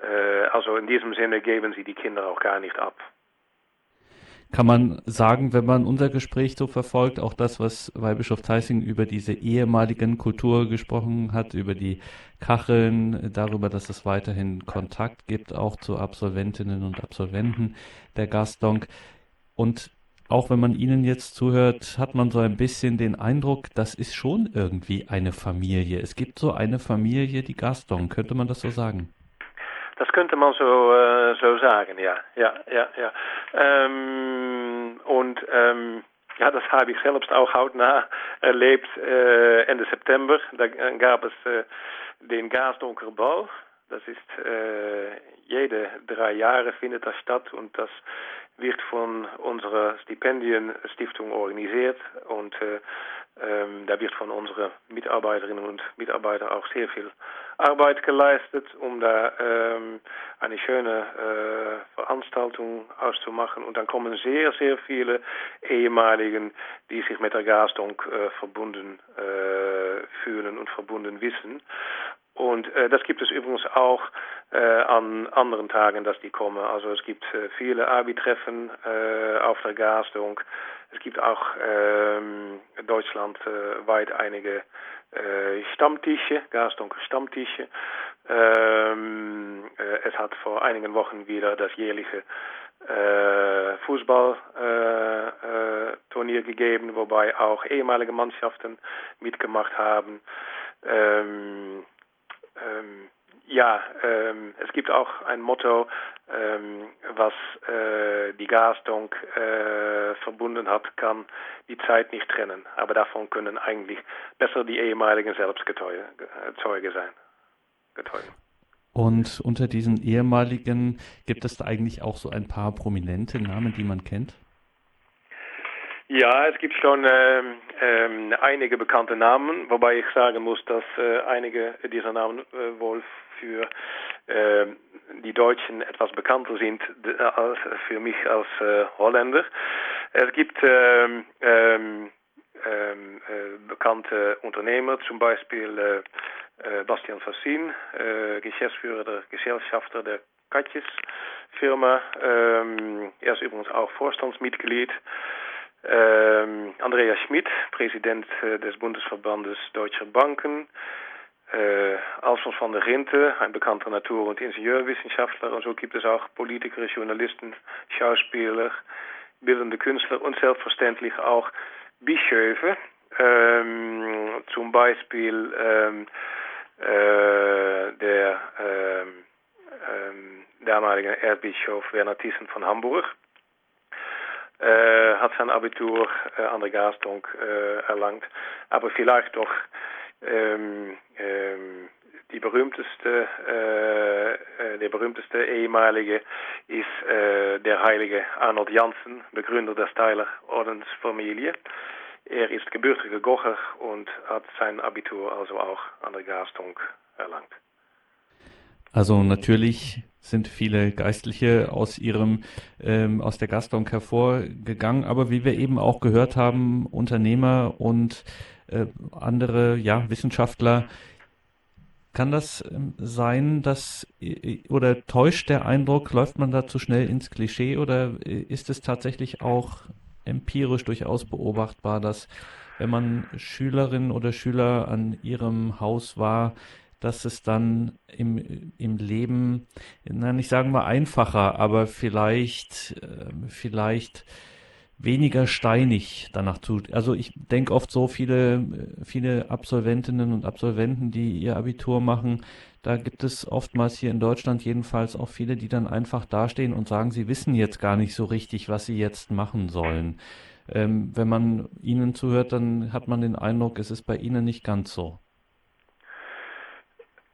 Äh, also in diesem Sinne geben sie die Kinder auch gar nicht ab kann man sagen, wenn man unser Gespräch so verfolgt, auch das, was Weihbischof Theissing über diese ehemaligen Kultur gesprochen hat, über die Kacheln, darüber, dass es weiterhin Kontakt gibt, auch zu Absolventinnen und Absolventen der Gastonk. Und auch wenn man Ihnen jetzt zuhört, hat man so ein bisschen den Eindruck, das ist schon irgendwie eine Familie. Es gibt so eine Familie, die Gaston. Könnte man das so sagen? Das könnte man so, äh, so sagen, ja. ja, ja, ja. Ähm, und ähm, ja, das habe ich selbst auch hautnah erlebt äh, Ende September. Da gab es äh, den Gasdonkerbau. Das ist äh, jede drei Jahre findet das statt und das wird von unserer Stipendienstiftung organisiert und äh, ähm, da wird von unseren Mitarbeiterinnen und Mitarbeitern auch sehr viel Arbeit geleistet, um da ähm, eine schöne äh, Veranstaltung auszumachen. Und dann kommen sehr, sehr viele ehemaligen, die sich mit der Gasdonk äh, verbunden äh, fühlen und verbunden wissen. Und äh, das gibt es übrigens auch äh, an anderen Tagen, dass die kommen. Also es gibt äh, viele Abi-Treffen äh, auf der Gasdonk. Es gibt auch ähm, deutschlandweit einige äh, Stammtische, Gasdonker Stammtische. Ähm, äh, es hat vor einigen Wochen wieder das jährliche äh, Fußballturnier gegeben, wobei auch ehemalige Mannschaften mitgemacht haben. Ähm, ähm, ja, ähm, es gibt auch ein Motto, ähm, was äh, die Gasdonk äh, verbunden hat, kann die Zeit nicht trennen. Aber davon können eigentlich besser die ehemaligen Selbstzeuge äh, sein. Getäugen. Und unter diesen ehemaligen gibt es da eigentlich auch so ein paar prominente Namen, die man kennt? Ja, es gibt schon ähm, ähm, einige bekannte Namen, wobei ich sagen muss, dass äh, einige dieser Namen äh, wohl für äh, die Deutschen etwas bekannter sind als für mich als äh, Holländer. Es gibt ähm, ähm, ähm, äh, bekannte Unternehmer, zum Beispiel äh, äh, Bastian Fassin, äh, Geschäftsführer der Gesellschafter der Katjes Firma. Ähm, er ist übrigens auch Vorstandsmitglied. Ähm, Andreas Schmidt, Präsident äh, des Bundesverbandes Deutscher Banken. Äh, Alfons van der Rinte, ein bekannter Natur- und Ingenieurwissenschaftler. Und so gibt es auch Politiker, Journalisten, Schauspieler, bildende Künstler und selbstverständlich auch Bischöfe. Ähm, zum Beispiel ähm, äh, der ähm, ähm, damalige Erzbischof Werner Thyssen von Hamburg. Äh, hat sein Abitur äh, an der Gastung äh, erlangt, aber vielleicht doch ähm, ähm, die berühmteste, äh, der berühmteste ehemalige ist äh, der heilige Arnold Janssen, Begründer der Steiler Ordensfamilie. Er ist gebürtiger Gocher und hat sein Abitur also auch an der Gastung erlangt. Also natürlich sind viele Geistliche aus ihrem ähm, aus der Gastung hervorgegangen, aber wie wir eben auch gehört haben, Unternehmer und äh, andere ja Wissenschaftler kann das ähm, sein, dass oder täuscht der Eindruck, läuft man da zu schnell ins Klischee oder äh, ist es tatsächlich auch empirisch durchaus beobachtbar, dass wenn man Schülerinnen oder Schüler an ihrem Haus war, dass es dann im, im Leben, na nicht sagen wir einfacher, aber vielleicht, äh, vielleicht weniger steinig danach tut. Also ich denke oft so viele, viele Absolventinnen und Absolventen, die ihr Abitur machen, da gibt es oftmals hier in Deutschland jedenfalls auch viele, die dann einfach dastehen und sagen, sie wissen jetzt gar nicht so richtig, was sie jetzt machen sollen. Ähm, wenn man ihnen zuhört, dann hat man den Eindruck, es ist bei ihnen nicht ganz so.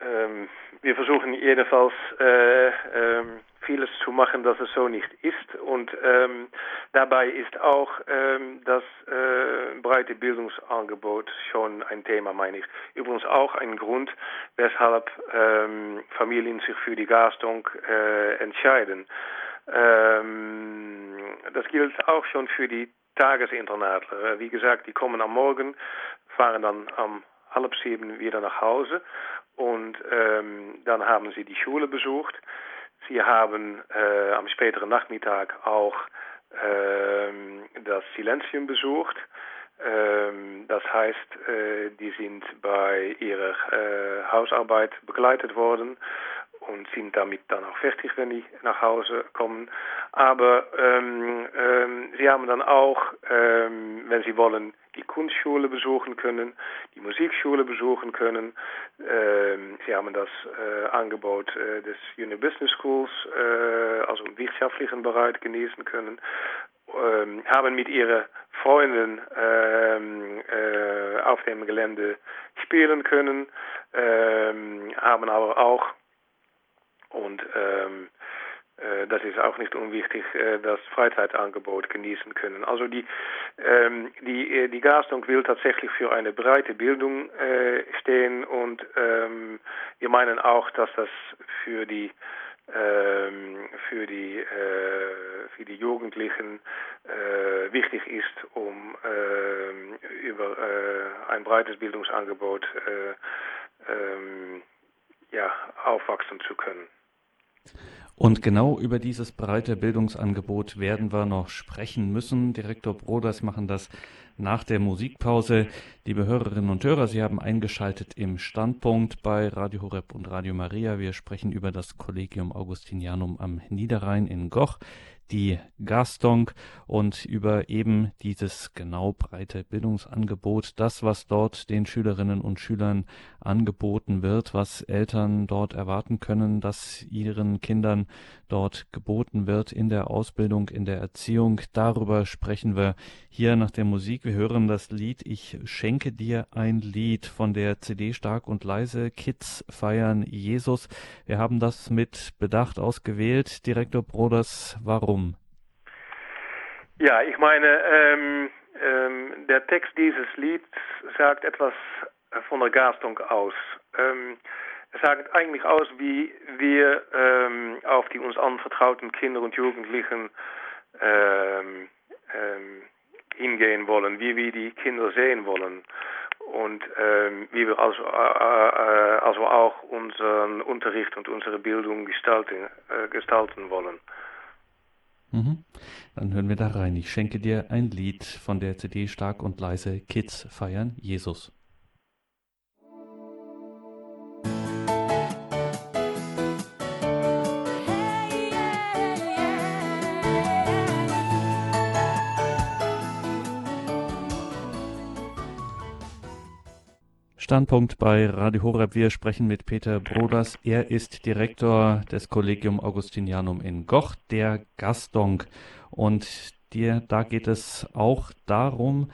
Ähm, wir versuchen jedenfalls äh, ähm vieles zu machen, dass es so nicht ist. Und ähm, dabei ist auch ähm, das äh, breite Bildungsangebot schon ein Thema, meine ich. Übrigens auch ein Grund, weshalb ähm, Familien sich für die Gastung äh, entscheiden. Ähm, das gilt auch schon für die Tagesinternatler. Wie gesagt, die kommen am Morgen, fahren dann am halb sieben wieder nach Hause und ähm, dann haben sie die Schule besucht. Sie haben äh, am späteren Nachmittag auch ähm, das Silenzium besucht. Ähm, das heißt, äh, die sind bei ihrer äh, Hausarbeit begleitet worden und sind damit dann auch fertig, wenn die nach Hause kommen. Aber ähm, ähm, sie haben dann auch, ähm, wenn sie wollen, die Kunstschule besuchen können, die Musikschule besuchen können. Ähm, sie haben das äh, Angebot äh, des Uni Business Schools, äh, also im wirtschaftlichen Bereich genießen können. Ähm, haben mit ihren Freunden ähm, äh, auf dem Gelände spielen können, ähm, haben aber auch und ähm, äh, das ist auch nicht unwichtig, äh, das Freizeitangebot genießen können. Also die, ähm, die, äh, die Gastung will tatsächlich für eine breite Bildung äh, stehen und ähm, wir meinen auch, dass das für die ähm, für die äh, für die Jugendlichen äh, wichtig ist, um äh, über ein breites Bildungsangebot äh, ähm, aufwachsen zu können. Und genau über dieses breite Bildungsangebot werden wir noch sprechen müssen. Direktor Broders machen das nach der Musikpause. Liebe Hörerinnen und Hörer, Sie haben eingeschaltet im Standpunkt bei Radio Horeb und Radio Maria. Wir sprechen über das Collegium Augustinianum am Niederrhein in Goch die Gastung und über eben dieses genau breite Bildungsangebot, das, was dort den Schülerinnen und Schülern angeboten wird, was Eltern dort erwarten können, dass ihren Kindern dort geboten wird in der Ausbildung, in der Erziehung. Darüber sprechen wir hier nach der Musik. Wir hören das Lied Ich schenke dir ein Lied von der CD Stark und Leise. Kids feiern Jesus. Wir haben das mit Bedacht ausgewählt. Direktor Broders, warum? Ja, ich meine, ähm, ähm, der Text dieses Lieds sagt etwas von der Gastung aus. Ähm, es sagt eigentlich aus, wie wir ähm, auf die uns anvertrauten Kinder und Jugendlichen ähm, ähm, hingehen wollen, wie wir die Kinder sehen wollen und ähm, wie wir also, äh, äh, also auch unseren Unterricht und unsere Bildung gestalten, äh, gestalten wollen. Mhm. Dann hören wir da rein. Ich schenke dir ein Lied von der CD Stark und leise Kids feiern Jesus. Standpunkt bei Radio Horeb. Wir sprechen mit Peter Broders. Er ist Direktor des Collegium Augustinianum in Goch, der Gastonk. Und dir, da geht es auch darum,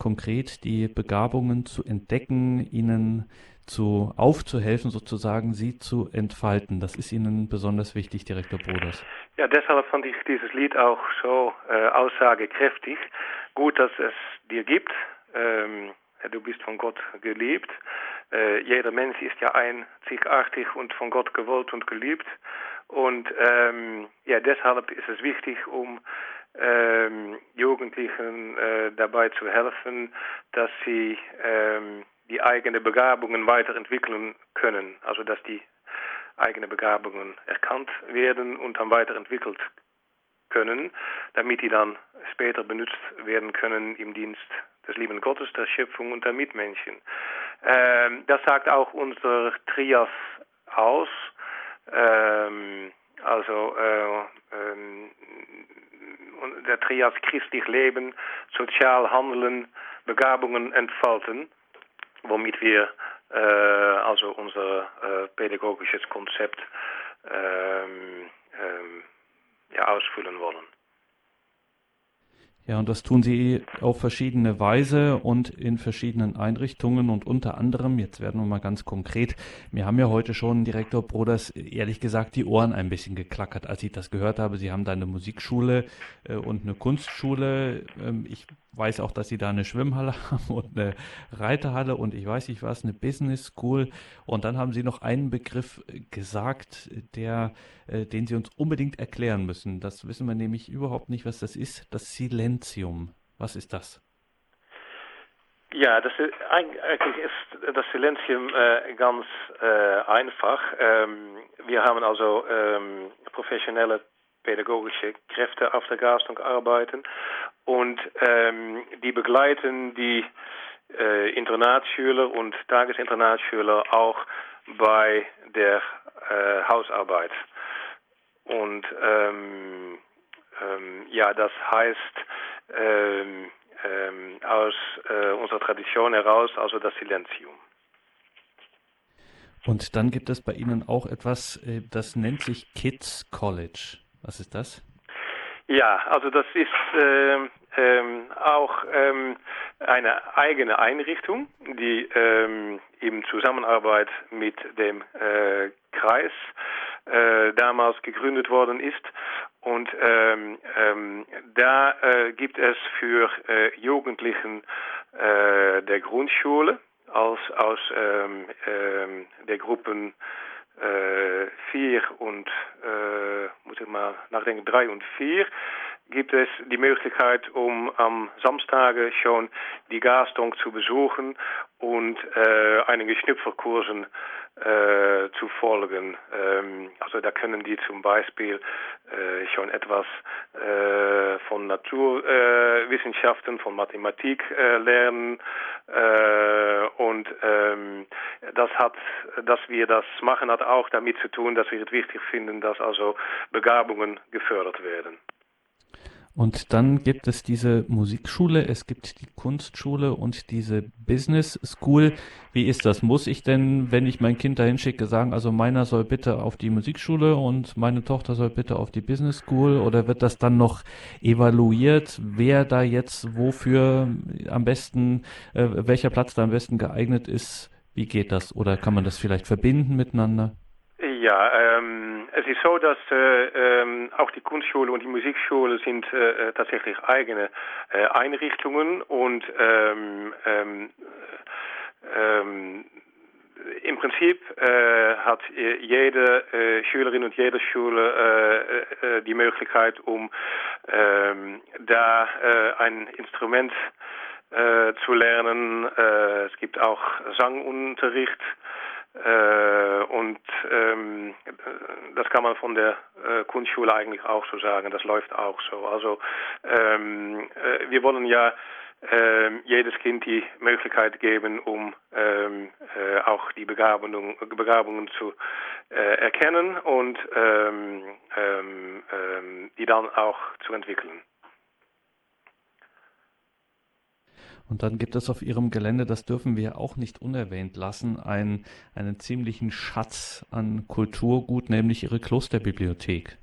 konkret die Begabungen zu entdecken, ihnen zu aufzuhelfen, sozusagen sie zu entfalten. Das ist Ihnen besonders wichtig, Direktor Broders. Ja, deshalb fand ich dieses Lied auch so äh, aussagekräftig. Gut, dass es dir gibt. Ähm Du bist von Gott geliebt. Äh, jeder Mensch ist ja einzigartig und von Gott gewollt und geliebt. Und ähm, ja, deshalb ist es wichtig, um ähm, Jugendlichen äh, dabei zu helfen, dass sie ähm, die eigenen Begabungen weiterentwickeln können. Also dass die eigenen Begabungen erkannt werden und dann weiterentwickelt können, damit die dann später benutzt werden können im Dienst des lieben Gottes, der Schöpfung und der Mitmenschen. Ähm, das sagt auch unser Trias aus. Ähm, also äh, ähm, der Trias christlich Leben, sozial handeln, Begabungen entfalten, womit wir äh, also unser äh, pädagogisches Konzept ähm, ähm, ja, ausfüllen wollen. Ja, und das tun sie auf verschiedene Weise und in verschiedenen Einrichtungen und unter anderem, jetzt werden wir mal ganz konkret, mir haben ja heute schon Direktor Broders ehrlich gesagt die Ohren ein bisschen geklackert, als ich das gehört habe. Sie haben da eine Musikschule äh, und eine Kunstschule. Ähm, ich weiß auch, dass sie da eine Schwimmhalle *laughs* haben und eine Reiterhalle und ich weiß nicht was, eine Business School. Und dann haben sie noch einen Begriff gesagt, der, äh, den sie uns unbedingt erklären müssen. Das wissen wir nämlich überhaupt nicht, was das ist. Das Silentium. Was ist das? Ja, das ist, eigentlich ist das Silentium äh, ganz äh, einfach. Ähm, wir haben also ähm, professionelle pädagogische Kräfte auf der Gastung arbeiten und ähm, die begleiten die äh, Internatsschüler und Tagesinternatschüler auch bei der äh, Hausarbeit. Und ähm, ähm, ja, das heißt ähm, ähm, aus äh, unserer Tradition heraus, also das Silenzium. Und dann gibt es bei Ihnen auch etwas, äh, das nennt sich Kids College. Was ist das? Ja, also das ist ähm, ähm, auch ähm, eine eigene Einrichtung, die ähm, in Zusammenarbeit mit dem äh, Kreis äh, damals gegründet worden ist. Und ähm, ähm, da äh, gibt es für äh, Jugendlichen äh, der Grundschule als aus ähm, ähm, der Gruppen äh, vier und, äh, muss ich mal nachdenken, drei und vier, gibt es die Möglichkeit, um am Samstage schon die Gastung zu besuchen und äh, einige Schnupferkursen äh, zu folgen. Ähm, also da können die zum Beispiel äh, schon etwas äh, von Naturwissenschaften, von Mathematik äh, lernen äh, und ähm, das hat, dass wir das machen, hat auch damit zu tun, dass wir es wichtig finden, dass also Begabungen gefördert werden. Und dann gibt es diese Musikschule, es gibt die Kunstschule und diese Business School. Wie ist das? Muss ich denn, wenn ich mein Kind dahin schicke, sagen, also meiner soll bitte auf die Musikschule und meine Tochter soll bitte auf die Business School? Oder wird das dann noch evaluiert, wer da jetzt wofür am besten, äh, welcher Platz da am besten geeignet ist? Wie geht das? Oder kann man das vielleicht verbinden miteinander? Ja, ähm, es ist so, dass äh, ähm, auch die Kunstschule und die Musikschule sind äh, tatsächlich eigene äh, Einrichtungen und ähm, ähm, ähm, im Prinzip äh, hat jede äh, Schülerin und jede Schule äh, die Möglichkeit, um ähm, da ein Instrument zu lernen. es gibt auch Sangunterricht. Äh, und ähm, das kann man von der äh, Kunstschule eigentlich auch so sagen. Das läuft auch so. Also ähm, äh, wir wollen ja ähm, jedes Kind die Möglichkeit geben, um ähm, äh, auch die Begabungen, Begabungen zu äh, erkennen und ähm, ähm, ähm die dann auch zu entwickeln. Und dann gibt es auf ihrem Gelände, das dürfen wir auch nicht unerwähnt lassen, einen, einen ziemlichen Schatz an Kulturgut, nämlich ihre Klosterbibliothek.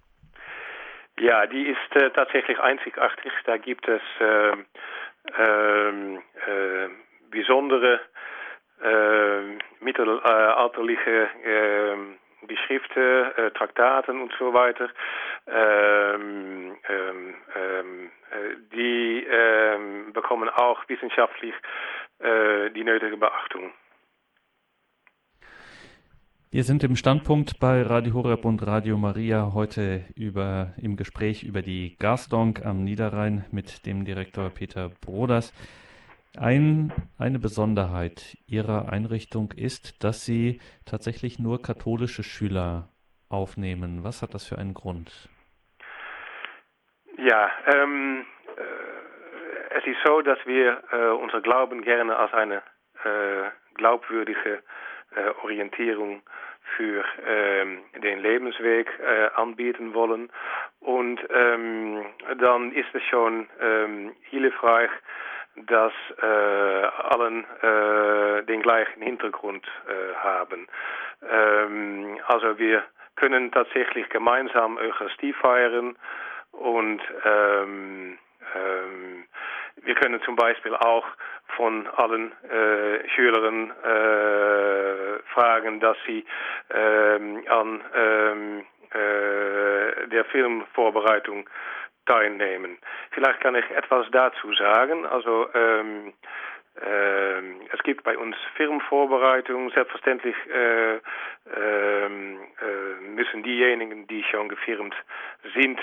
Ja, die ist äh, tatsächlich einzigartig. Da gibt es äh, äh, besondere ähm, mittelalterliche ähm, Geschriften, äh, Traktaten und so weiter, ähm, ähm, ähm, äh, die ähm, bekommen auch wissenschaftlich äh, die nötige Beachtung. Wir sind im Standpunkt bei Radio Horeb und Radio Maria heute über, im Gespräch über die Gasdonk am Niederrhein mit dem Direktor Peter Broders. Ein, eine Besonderheit Ihrer Einrichtung ist, dass Sie tatsächlich nur katholische Schüler aufnehmen. Was hat das für einen Grund? Ja, ähm, äh, es ist so, dass wir äh, unser Glauben gerne als eine äh, glaubwürdige äh, Orientierung für ähm, den Lebensweg äh, anbieten wollen. Und ähm, dann ist es schon ähm, hilfreich, dass äh, allen äh, den gleichen Hintergrund äh, haben. Ähm, also wir können tatsächlich gemeinsam Eucharistie feiern und ähm, ähm, wir können zum Beispiel auch von allen äh, Schülern äh, fragen, dass sie ähm, an ähm, äh, der Filmvorbereitung teilnehmen. Vielleicht kann ich etwas dazu sagen. Also ähm, ähm, es gibt bei uns Firmenvorbereitung. Selbstverständlich äh, ähm, äh, müssen diejenigen, die schon gefirmt sind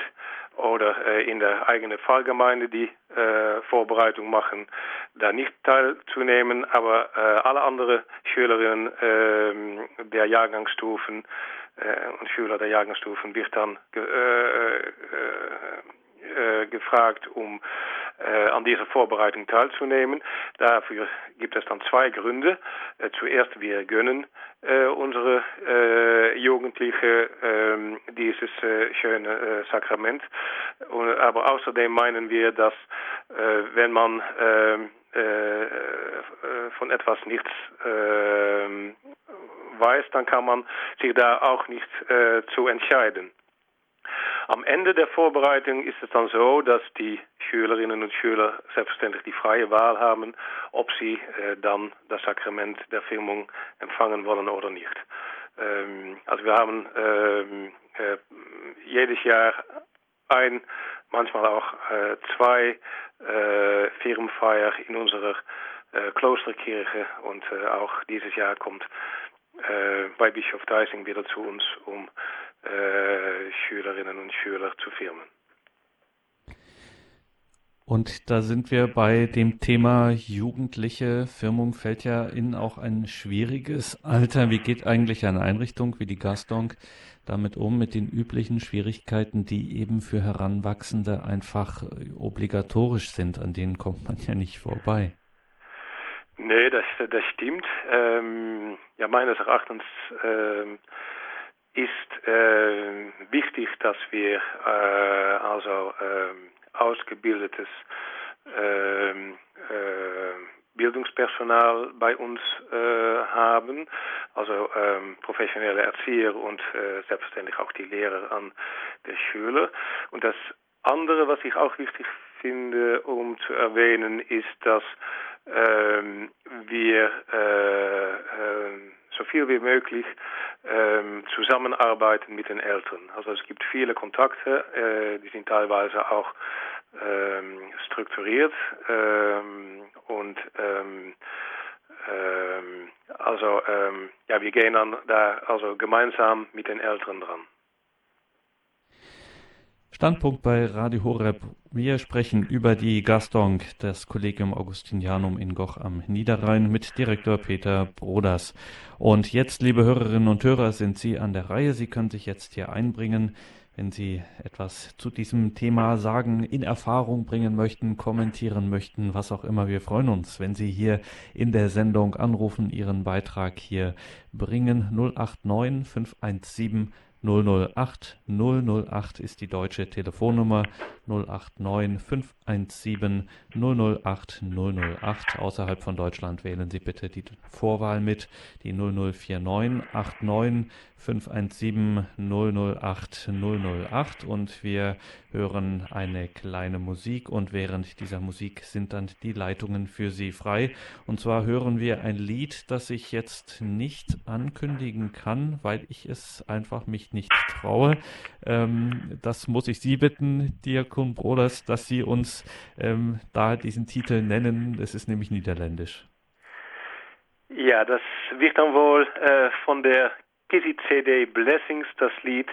oder äh, in der eigenen Fallgemeinde die äh, Vorbereitung machen, da nicht teilzunehmen. Aber äh, alle anderen Schülerinnen ähm, der Jahrgangsstufen äh, und Schüler der Jahrgangsstufen wird dann äh, gefragt, um äh, an dieser Vorbereitung teilzunehmen. Dafür gibt es dann zwei Gründe. Äh, zuerst, wir gönnen äh, unsere äh, Jugendliche ähm, dieses äh, schöne Sakrament. Und, aber außerdem meinen wir, dass wenn man ähm, von etwas nichts ähm, weiß, dann kann man sich da auch nicht zu entscheiden. Am Ende der Vorbereitung ist es dann so, dass die Schülerinnen und Schüler selbstverständlich die freie Wahl haben, ob sie äh, dann das Sakrament der Firmung empfangen wollen oder nicht. Ähm, also wir haben ähm, äh, jedes Jahr ein, manchmal auch äh, zwei äh, Firmenfeier in unserer äh, Klosterkirche und äh, auch dieses Jahr kommt äh, bei Bischof Deising wieder zu uns, um äh, Schülerinnen und Schüler zu firmen. Und da sind wir bei dem Thema jugendliche Firmung fällt ja in auch ein schwieriges Alter. Wie geht eigentlich eine Einrichtung wie die Gastonk damit um, mit den üblichen Schwierigkeiten, die eben für Heranwachsende einfach obligatorisch sind, an denen kommt man ja nicht vorbei. Nee, das, das stimmt. Ähm, ja, meines Erachtens ähm, ist äh, wichtig, dass wir äh, also äh, ausgebildetes ähm, äh, Bildungspersonal bei uns äh, haben, also ähm, professionelle Erzieher und äh, selbstverständlich auch die Lehrer an der Schule. Und das andere, was ich auch wichtig finde, um zu erwähnen, ist, dass ähm, wir so viel wie möglich ähm, zusammenarbeiten mit den Eltern. Also es gibt viele Kontakte, äh, die sind teilweise auch ähm, strukturiert ähm, und ähm, ähm, also ähm, ja, wir gehen dann da also gemeinsam mit den Eltern dran. Standpunkt bei Radio Horeb. Wir sprechen über die Gastung des Collegium Augustinianum in Goch am Niederrhein mit Direktor Peter Broders. Und jetzt, liebe Hörerinnen und Hörer, sind Sie an der Reihe. Sie können sich jetzt hier einbringen, wenn Sie etwas zu diesem Thema sagen, in Erfahrung bringen möchten, kommentieren möchten, was auch immer. Wir freuen uns, wenn Sie hier in der Sendung anrufen, Ihren Beitrag hier bringen. 089 517 008 008 ist die deutsche Telefonnummer 089 517 008 008. Außerhalb von Deutschland wählen Sie bitte die Vorwahl mit, die 0049 89 517 008 008 und wir hören eine kleine Musik und während dieser Musik sind dann die Leitungen für Sie frei. Und zwar hören wir ein Lied, das ich jetzt nicht ankündigen kann, weil ich es einfach mich nicht traue. Ähm, das muss ich Sie bitten, Diakon Broders, dass Sie uns ähm, da diesen Titel nennen. Es ist nämlich niederländisch. Ja, das wird dann wohl äh, von der Kizzy CD Blessings das Lied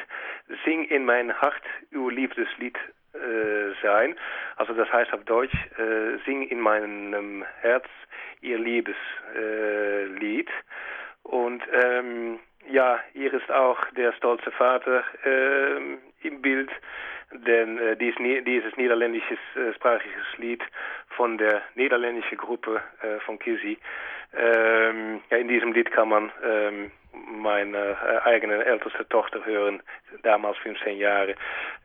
Sing in mein Hart, uw Liebeslied äh, sein. Also das heißt auf Deutsch, äh, Sing in meinem Herz, ihr Liebeslied. Äh, Und ähm, ja, hier ist auch der stolze Vater äh, im Bild, denn äh, dies, dieses niederländisches äh, sprachiges Lied von der niederländischen Gruppe äh, von Kizzy. Ähm, ja, in diesem Lied kann man ähm, meine eigene älteste Tochter hören, damals 15 Jahre,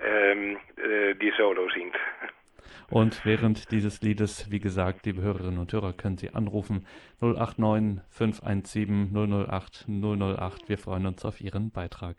ähm, äh, die Solo singt. *laughs* Und während dieses Liedes, wie gesagt, liebe Hörerinnen und Hörer, können Sie anrufen 089 517 008 008. Wir freuen uns auf Ihren Beitrag.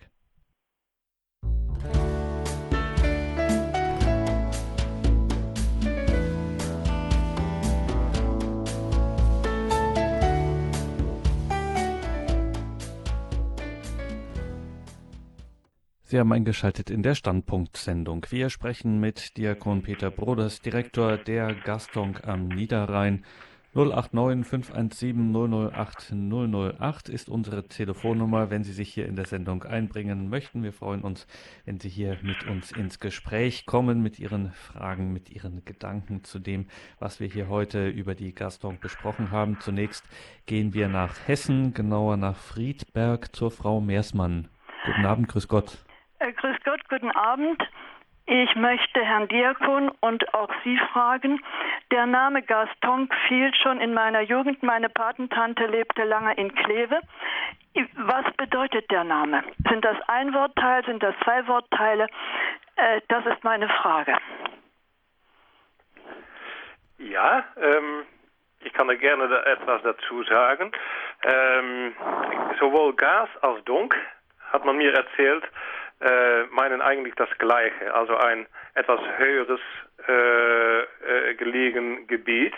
Sie haben eingeschaltet in der Standpunkt-Sendung. Wir sprechen mit Diakon Peter Broders, Direktor der Gastung am Niederrhein. 089 517 008 008 ist unsere Telefonnummer, wenn Sie sich hier in der Sendung einbringen möchten. Wir freuen uns, wenn Sie hier mit uns ins Gespräch kommen, mit Ihren Fragen, mit Ihren Gedanken zu dem, was wir hier heute über die Gastung besprochen haben. Zunächst gehen wir nach Hessen, genauer nach Friedberg zur Frau Meersmann. Guten Abend, grüß Gott. Äh, grüß Gott, guten Abend. Ich möchte Herrn Diakon und auch Sie fragen. Der Name Gaston fiel schon in meiner Jugend. Meine Patentante lebte lange in Kleve. Was bedeutet der Name? Sind das ein Wortteil? Sind das zwei Wortteile? Äh, das ist meine Frage. Ja, ähm, ich kann da gerne da etwas dazu sagen. Ähm, sowohl Gas als Donk hat man mir erzählt, äh, meinen eigentlich das Gleiche, also ein etwas höheres äh, äh, gelegen Gebiet,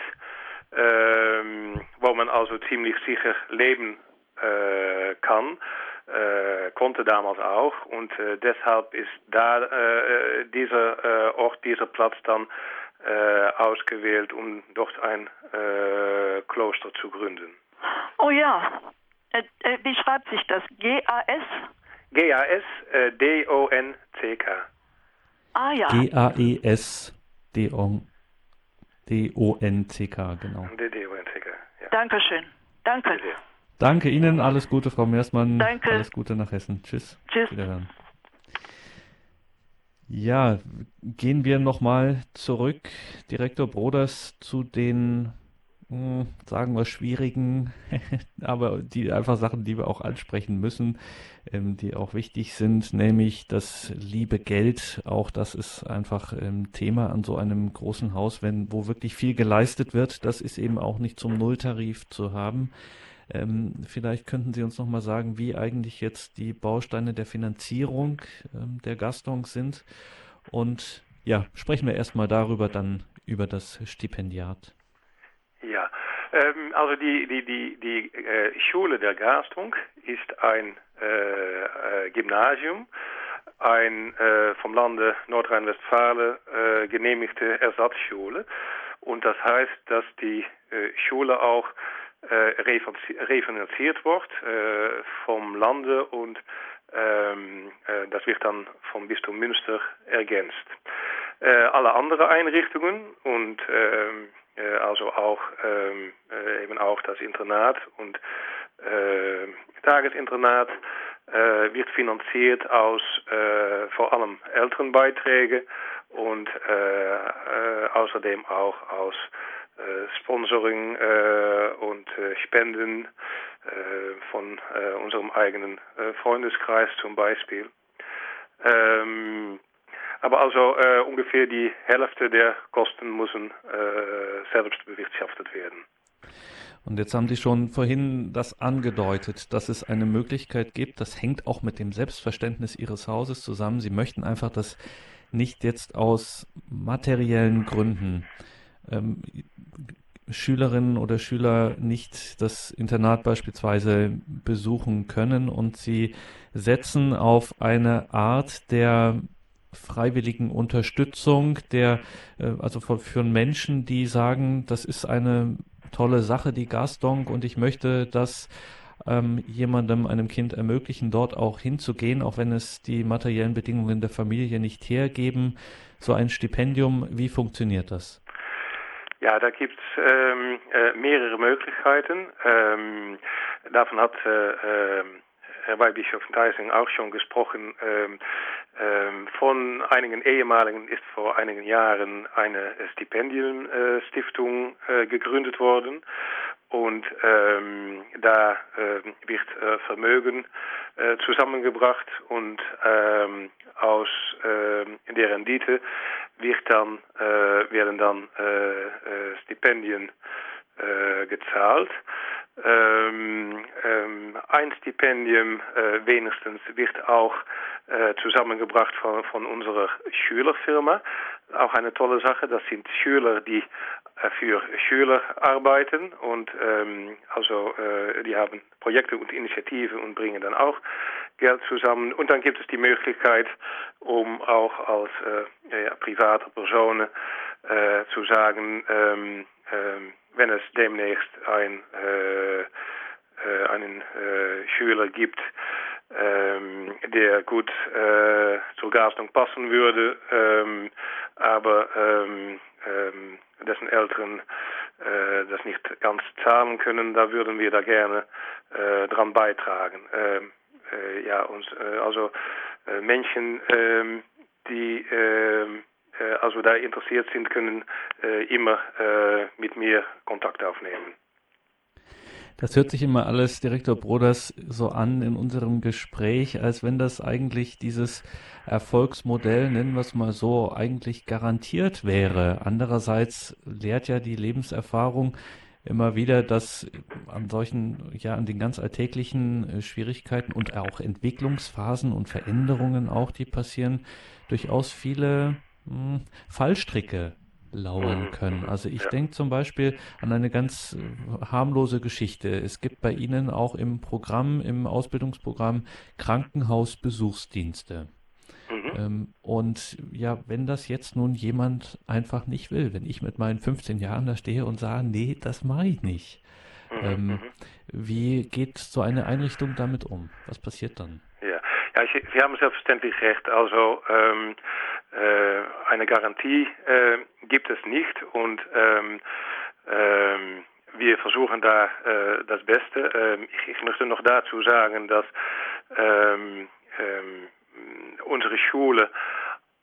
ähm, wo man also ziemlich sicher leben äh, kann. Äh, konnte damals auch und äh, deshalb ist da dieser Ort, dieser Platz dann ausgewählt, um dort ein Kloster zu gründen. Oh ja, wie schreibt sich das? G-A-S? G-A-S-D-O-N-C-K. Ah ja. G-A-E-S-D-O-N-C-K, genau. D-O-N-C-K, ja. Dankeschön. Danke. Danke Ihnen, alles Gute, Frau Meersmann. Danke. Alles Gute nach Hessen. Tschüss. Tschüss. Wiederhören. Ja, gehen wir nochmal zurück, Direktor Broders, zu den hm, sagen wir, schwierigen, *laughs* aber die einfach Sachen, die wir auch ansprechen müssen, ähm, die auch wichtig sind, nämlich das liebe Geld. Auch das ist einfach ähm, Thema an so einem großen Haus, wenn, wo wirklich viel geleistet wird. Das ist eben auch nicht zum Nulltarif zu haben. Ähm, vielleicht könnten Sie uns nochmal sagen, wie eigentlich jetzt die Bausteine der Finanzierung ähm, der Gastung sind. Und ja, sprechen wir erstmal darüber, dann über das Stipendiat. Ja, Ähm, also die, die, die, die äh, Schule der Gastung ist ein äh, äh, Gymnasium, ein äh, vom Lande Nordrhein-Westfalen äh, genehmigte Ersatzschule. Und das heißt, dass die äh, Schule auch refinanziert wird vom Lande und ähm, das wird dann vom Bistum Münster ergänzt. alle andere Einrichtungen und ähm, äh, also auch ähm, äh, eben auch das Internat und äh, Tagesinternat äh, wird finanziert aus äh, vor allem Elternbeiträge und äh, äh, außerdem auch aus äh, Sponsoring äh, und äh, Spenden äh, von äh, unserem eigenen äh, Freundeskreis zum Beispiel. Ähm, aber also äh, ungefähr die Hälfte der Kosten müssen äh, selbst bewirtschaftet werden. Und jetzt haben Sie schon vorhin das angedeutet, dass es eine Möglichkeit gibt, das hängt auch mit dem Selbstverständnis Ihres Hauses zusammen. Sie möchten einfach das nicht jetzt aus materiellen Gründen ähm, Schülerinnen oder Schüler nicht das Internat beispielsweise besuchen können und sie setzen auf eine Art der freiwilligen Unterstützung, der äh, also für Menschen, die sagen, das ist eine tolle Sache, die Gasdonk, und ich möchte das ähm, jemandem, einem Kind ermöglichen, dort auch hinzugehen, auch wenn es die materiellen Bedingungen der Familie nicht hergeben. So ein Stipendium, wie funktioniert das? Ja, da gibt es ähm, äh, mehrere Möglichkeiten. Ähm, davon hat äh, ähm, Herr Weihbischof Theising auch schon gesprochen. Ähm, von einigen ehemaligen ist vor einigen Jahren eine Stipendienstiftung äh, gegründet worden. Und ähm, da äh, wird äh, Vermögen äh, zusammengebracht und ähm, aus äh, der Rendite wird dann, äh, werden dann äh, gezahlt. Ähm, ähm, ein Stipendium äh, wenigstens wird auch äh, zusammengebracht von, von unserer Schülerfirma. Auch eine tolle Sache. Das sind Schüler, die äh, für Schüler arbeiten und ähm, also äh, die haben Projekte und Initiativen und bringen dann auch Geld zusammen. Und dann gibt es die Möglichkeit, um auch als äh, ja, private Personen äh, zu sagen, ähm, ähm, wenn es demnächst ein, äh, äh, einen äh, Schüler gibt, ähm, der gut äh, zur Gastung passen würde, ähm, aber ähm, ähm, dessen Eltern äh, das nicht ganz zahlen können, da würden wir da gerne äh, dran beitragen. Ähm, äh, ja, uns, äh, also äh, Menschen, äh, die äh, äh, also da interessiert sind, können äh, immer äh, mit mir Kontakt aufnehmen. Das hört sich immer alles, Direktor Broders, so an in unserem Gespräch, als wenn das eigentlich dieses Erfolgsmodell, nennen wir es mal so, eigentlich garantiert wäre. Andererseits lehrt ja die Lebenserfahrung immer wieder, dass an solchen, ja, an den ganz alltäglichen Schwierigkeiten und auch Entwicklungsphasen und Veränderungen auch, die passieren, durchaus viele hm, Fallstricke lauern mhm. können. Also ich ja. denke zum Beispiel an eine ganz äh, harmlose Geschichte. Es gibt bei Ihnen auch im Programm, im Ausbildungsprogramm Krankenhausbesuchsdienste. Mhm. Ähm, und ja, wenn das jetzt nun jemand einfach nicht will, wenn ich mit meinen 15 Jahren da stehe und sage, nee, das mache ich nicht. Mhm. Ähm, mhm. wie geht so eine Einrichtung damit um? Was passiert dann? Ja, ja Sie, haben selbstverständlich recht. Also ähm, äh, eine Garantie äh, gibt es nicht und ähm, ähm, wir versuchen da äh, das Beste. Ähm, ich, ich, möchte noch dazu sagen, dass ähm, ähm, unsere Schule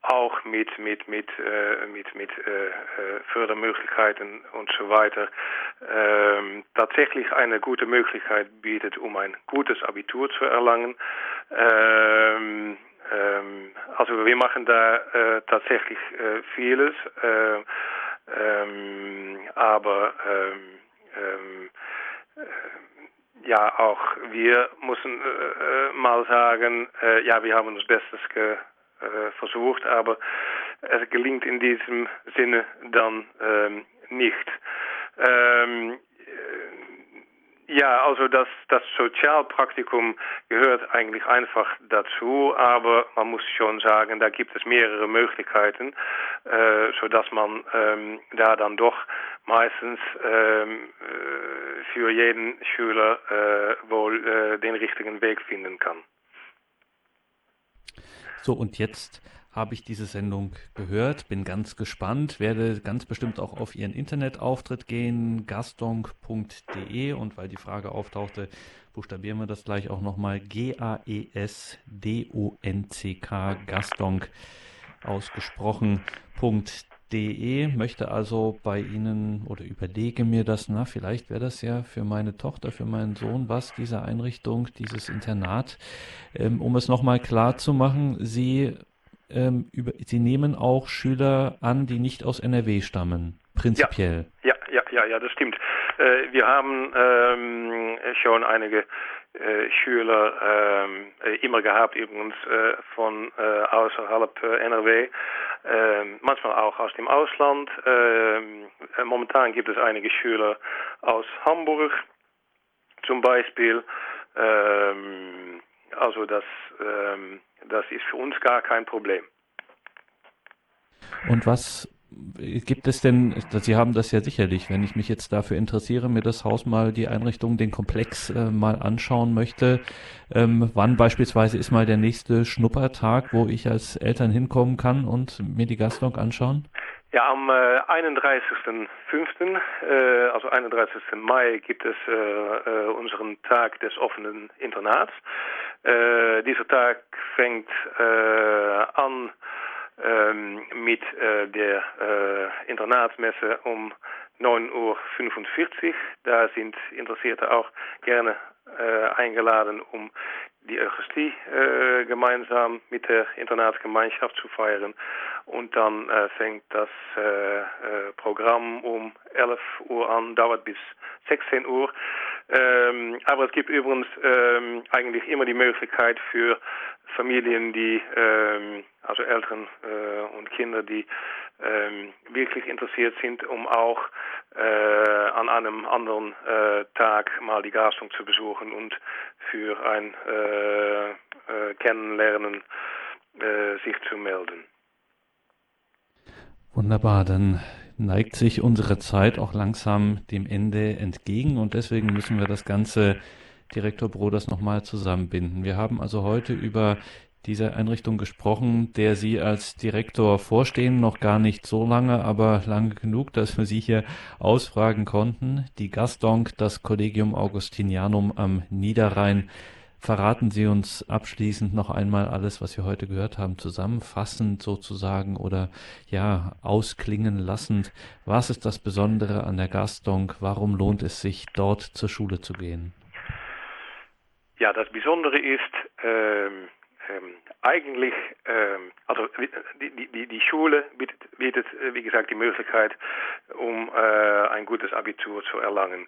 auch mit mit mit äh, mit mit äh, äh, Fördermöglichkeiten und so weiter ähm, tatsächlich eine gute Möglichkeit bietet, um ein gutes Abitur zu erlangen. Ähm, ähm, also wir machen da äh, tatsächlich äh, vieles, äh, ähm, aber ähm, äh, ja auch wir müssen äh, äh, mal sagen, ja wir haben uns Bestes ge, versucht, aber es gelingt in diesem Sinne dann ähm, nicht. Ja, also das, das Sozialpraktikum gehört eigentlich einfach dazu, aber man muss schon sagen, da gibt es mehrere Möglichkeiten, äh, sodass man ähm, da dann doch meistens ähm, äh, für jeden Schüler äh, wohl äh, den richtigen Weg finden kann. So, und jetzt habe ich diese Sendung gehört, bin ganz gespannt, werde ganz bestimmt auch auf Ihren Internetauftritt gehen, gastonk.de und weil die Frage auftauchte, buchstabieren wir das gleich auch nochmal, G-A-E-S-D-O-N-C-K, Gastonk ausgesprochen.de, möchte also bei Ihnen oder überlege mir das, na, vielleicht wäre das ja für meine Tochter, für meinen Sohn was, diese Einrichtung, dieses Internat, ähm, um es nochmal klar zu machen, Sie ähm, über, Sie nehmen auch Schüler an, die nicht aus NRW stammen, prinzipiell. Ja, ja, ja, ja, ja das stimmt. Äh, wir haben ähm, schon einige äh, Schüler ähm, äh, immer gehabt, übrigens äh, von äh, außerhalb äh, NRW, ähm, manchmal auch aus dem Ausland. Ähm, momentan gibt es einige Schüler aus Hamburg zum Beispiel. Ähm, also das das ist für uns gar kein Problem. Und was gibt es denn, Sie haben das ja sicherlich, wenn ich mich jetzt dafür interessiere, mir das Haus mal, die Einrichtung, den Komplex äh, mal anschauen möchte, ähm, wann beispielsweise ist mal der nächste Schnuppertag, wo ich als Eltern hinkommen kann und mir die Gastlog anschauen? Ja, am äh, 31.05., äh, also 31. Mai, gibt es äh, äh, unseren Tag des offenen Internats. Äh, dieser Tag fängt äh, an mit äh, der äh, Internatsmesse um 9.45 Uhr. Da sind Interessierte auch gerne äh, eingeladen, um die Eucharistie äh, gemeinsam mit der Internatsgemeinschaft zu feiern. Und dann äh, fängt das Programm um 11 Uhr an, dauert bis 16 Uhr. Ähm, aber es gibt übrigens ähm, eigentlich immer die Möglichkeit für Familien, die, ähm, also Eltern äh, und Kinder, die ähm, wirklich interessiert sind, um auch äh, an einem anderen äh, Tag mal die Gastung zu besuchen und für ein äh, äh, Kennenlernen äh, sich zu melden. Wunderbar, dann neigt sich unsere Zeit auch langsam dem Ende entgegen und deswegen müssen wir das Ganze Direktor Broders nochmal zusammenbinden. Wir haben also heute über diese Einrichtung gesprochen, der Sie als Direktor vorstehen, noch gar nicht so lange, aber lange genug, dass wir Sie hier ausfragen konnten. Die Gastonk, das Collegium Augustinianum am Niederrhein. Verraten Sie uns abschließend noch einmal alles, was wir heute gehört haben, zusammenfassend sozusagen oder ja, ausklingen lassend. Was ist das Besondere an der Gastonk? Warum lohnt es sich, dort zur Schule zu gehen? Ja, das Besondere ist, ähm, ähm, eigentlich, ähm, also die, die, die Schule bietet, bietet, äh, wie gesagt, die Möglichkeit, um äh, ein gutes Abitur zu erlangen.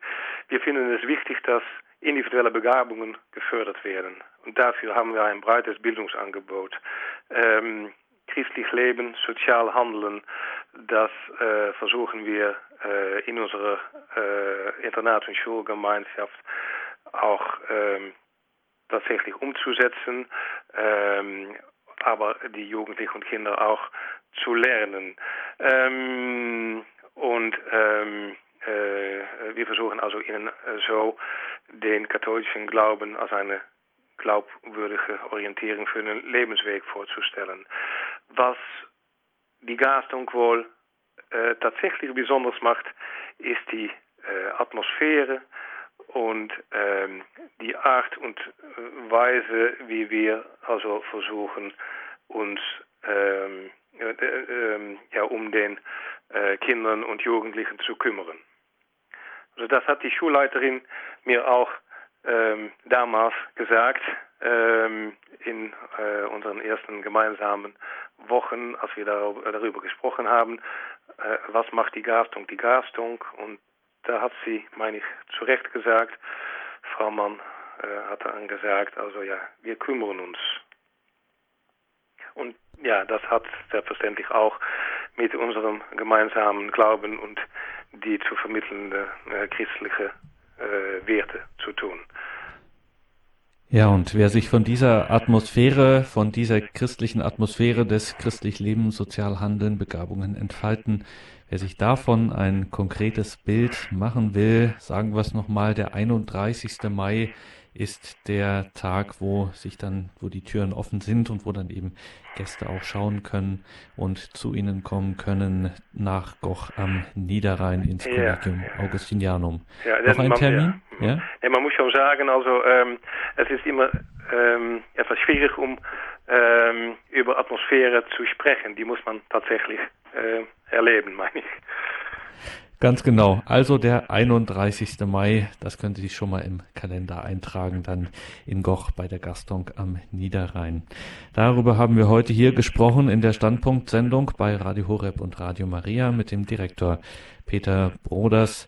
Wir finden es wichtig, dass individuelle Begabungen gefördert werden. Und dafür haben wir ein breites Bildungsangebot. Ähm, christlich Leben, sozial Handeln, das äh, versuchen wir äh, in unserer äh, Internat- und Schulgemeinschaft auch ähm, tatsächlich umzusetzen, ähm, aber die Jugendlichen und Kinder auch zu lernen. Ähm, und ähm, äh, wir versuchen also ihnen so den katholischen Glauben als eine glaubwürdige Orientierung für einen Lebensweg vorzustellen. Was die Gastung wohl äh, tatsächlich besonders macht, ist die äh, Atmosphäre, und ähm, die Art und äh, Weise, wie wir also versuchen, uns ähm, äh, äh, ja, um den äh, Kindern und Jugendlichen zu kümmern. Also das hat die Schulleiterin mir auch ähm, damals gesagt ähm, in äh, unseren ersten gemeinsamen Wochen, als wir darüber, darüber gesprochen haben, äh, was macht die Gastung die Gastung und da hat sie, meine ich, zu Recht gesagt, Frau Mann äh, hat dann gesagt, also ja, wir kümmern uns. Und ja, das hat selbstverständlich auch mit unserem gemeinsamen Glauben und die zu vermittelnde äh, christliche Werte zu tun. Ja, und wer sich von dieser Atmosphäre, von dieser christlichen Atmosphäre des christlich Lebens, sozial handeln, Begabungen entfalten, wer sich davon ein konkretes Bild machen will, sagen wir es nochmal, der 31. Mai ist der Tag, wo sich dann, wo die Türen offen sind und wo dann eben Gäste auch schauen können und zu ihnen kommen können nach Goch am Niederrhein ins Kollegium ja, ja. Augustinianum. Ja, Noch ein Termin? Ja. ja. man muss schon sagen, also ähm, es ist immer ähm, etwas schwierig, um ähm, über Atmosphäre zu sprechen. Die muss man tatsächlich äh, erleben, *laughs* meine ich. Ganz genau. Also der 31. Mai, das können Sie sich schon mal im Kalender eintragen, dann in Goch bei der Gastung am Niederrhein. Darüber haben wir heute hier gesprochen in der Standpunktsendung bei Radio Horeb und Radio Maria mit dem Direktor Peter Broders.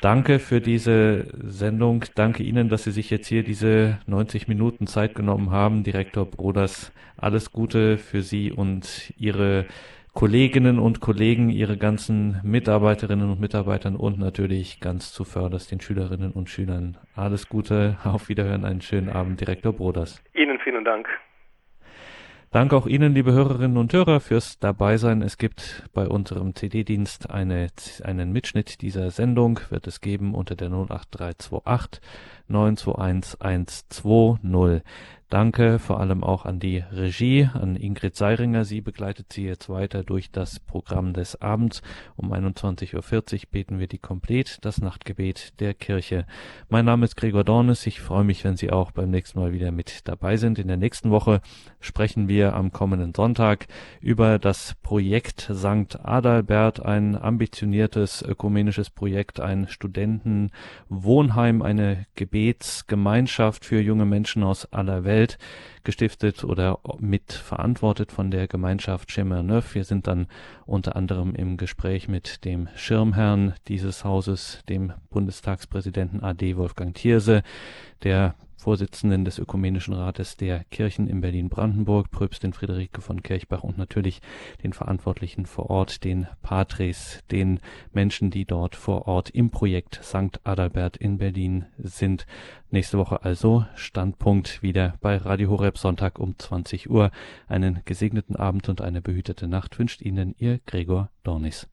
Danke für diese Sendung. Danke Ihnen, dass Sie sich jetzt hier diese 90 Minuten Zeit genommen haben. Direktor Broders, alles Gute für Sie und Ihre Kolleginnen und Kollegen, ihre ganzen Mitarbeiterinnen und Mitarbeitern und natürlich ganz zuvörderst den Schülerinnen und Schülern. Alles Gute, *laughs* auf Wiederhören, einen schönen Abend, Direktor Broders. Ihnen vielen Dank. Danke auch Ihnen, liebe Hörerinnen und Hörer, fürs Dabeisein. Es gibt bei unserem CD-Dienst eine, einen Mitschnitt dieser Sendung, wird es geben unter der 08328 921 120. Danke vor allem auch an die Regie, an Ingrid Seiringer. Sie begleitet Sie jetzt weiter durch das Programm des Abends. Um 21.40 Uhr beten wir die Komplet, das Nachtgebet der Kirche. Mein Name ist Gregor Dornes. Ich freue mich, wenn Sie auch beim nächsten Mal wieder mit dabei sind. In der nächsten Woche sprechen wir am kommenden Sonntag über das Projekt St. Adalbert, ein ambitioniertes ökumenisches Projekt, ein Studentenwohnheim, eine Gebetsgemeinschaft für junge Menschen aus aller Welt. Welt gestiftet oder mitverantwortet von der Gemeinschaft Chemin Neuf. Wir sind dann unter anderem im Gespräch mit dem Schirmherrn dieses Hauses, dem Bundestagspräsidenten AD Wolfgang Thierse, der Vorsitzenden des Ökumenischen Rates der Kirchen in Berlin-Brandenburg, Pröbstin Friederike von Kirchbach und natürlich den Verantwortlichen vor Ort, den Patres, den Menschen, die dort vor Ort im Projekt St. Adalbert in Berlin sind. Nächste Woche also Standpunkt wieder bei Radio Horeb Sonntag um 20 Uhr. Einen gesegneten Abend und eine behütete Nacht wünscht Ihnen Ihr Gregor Dornis.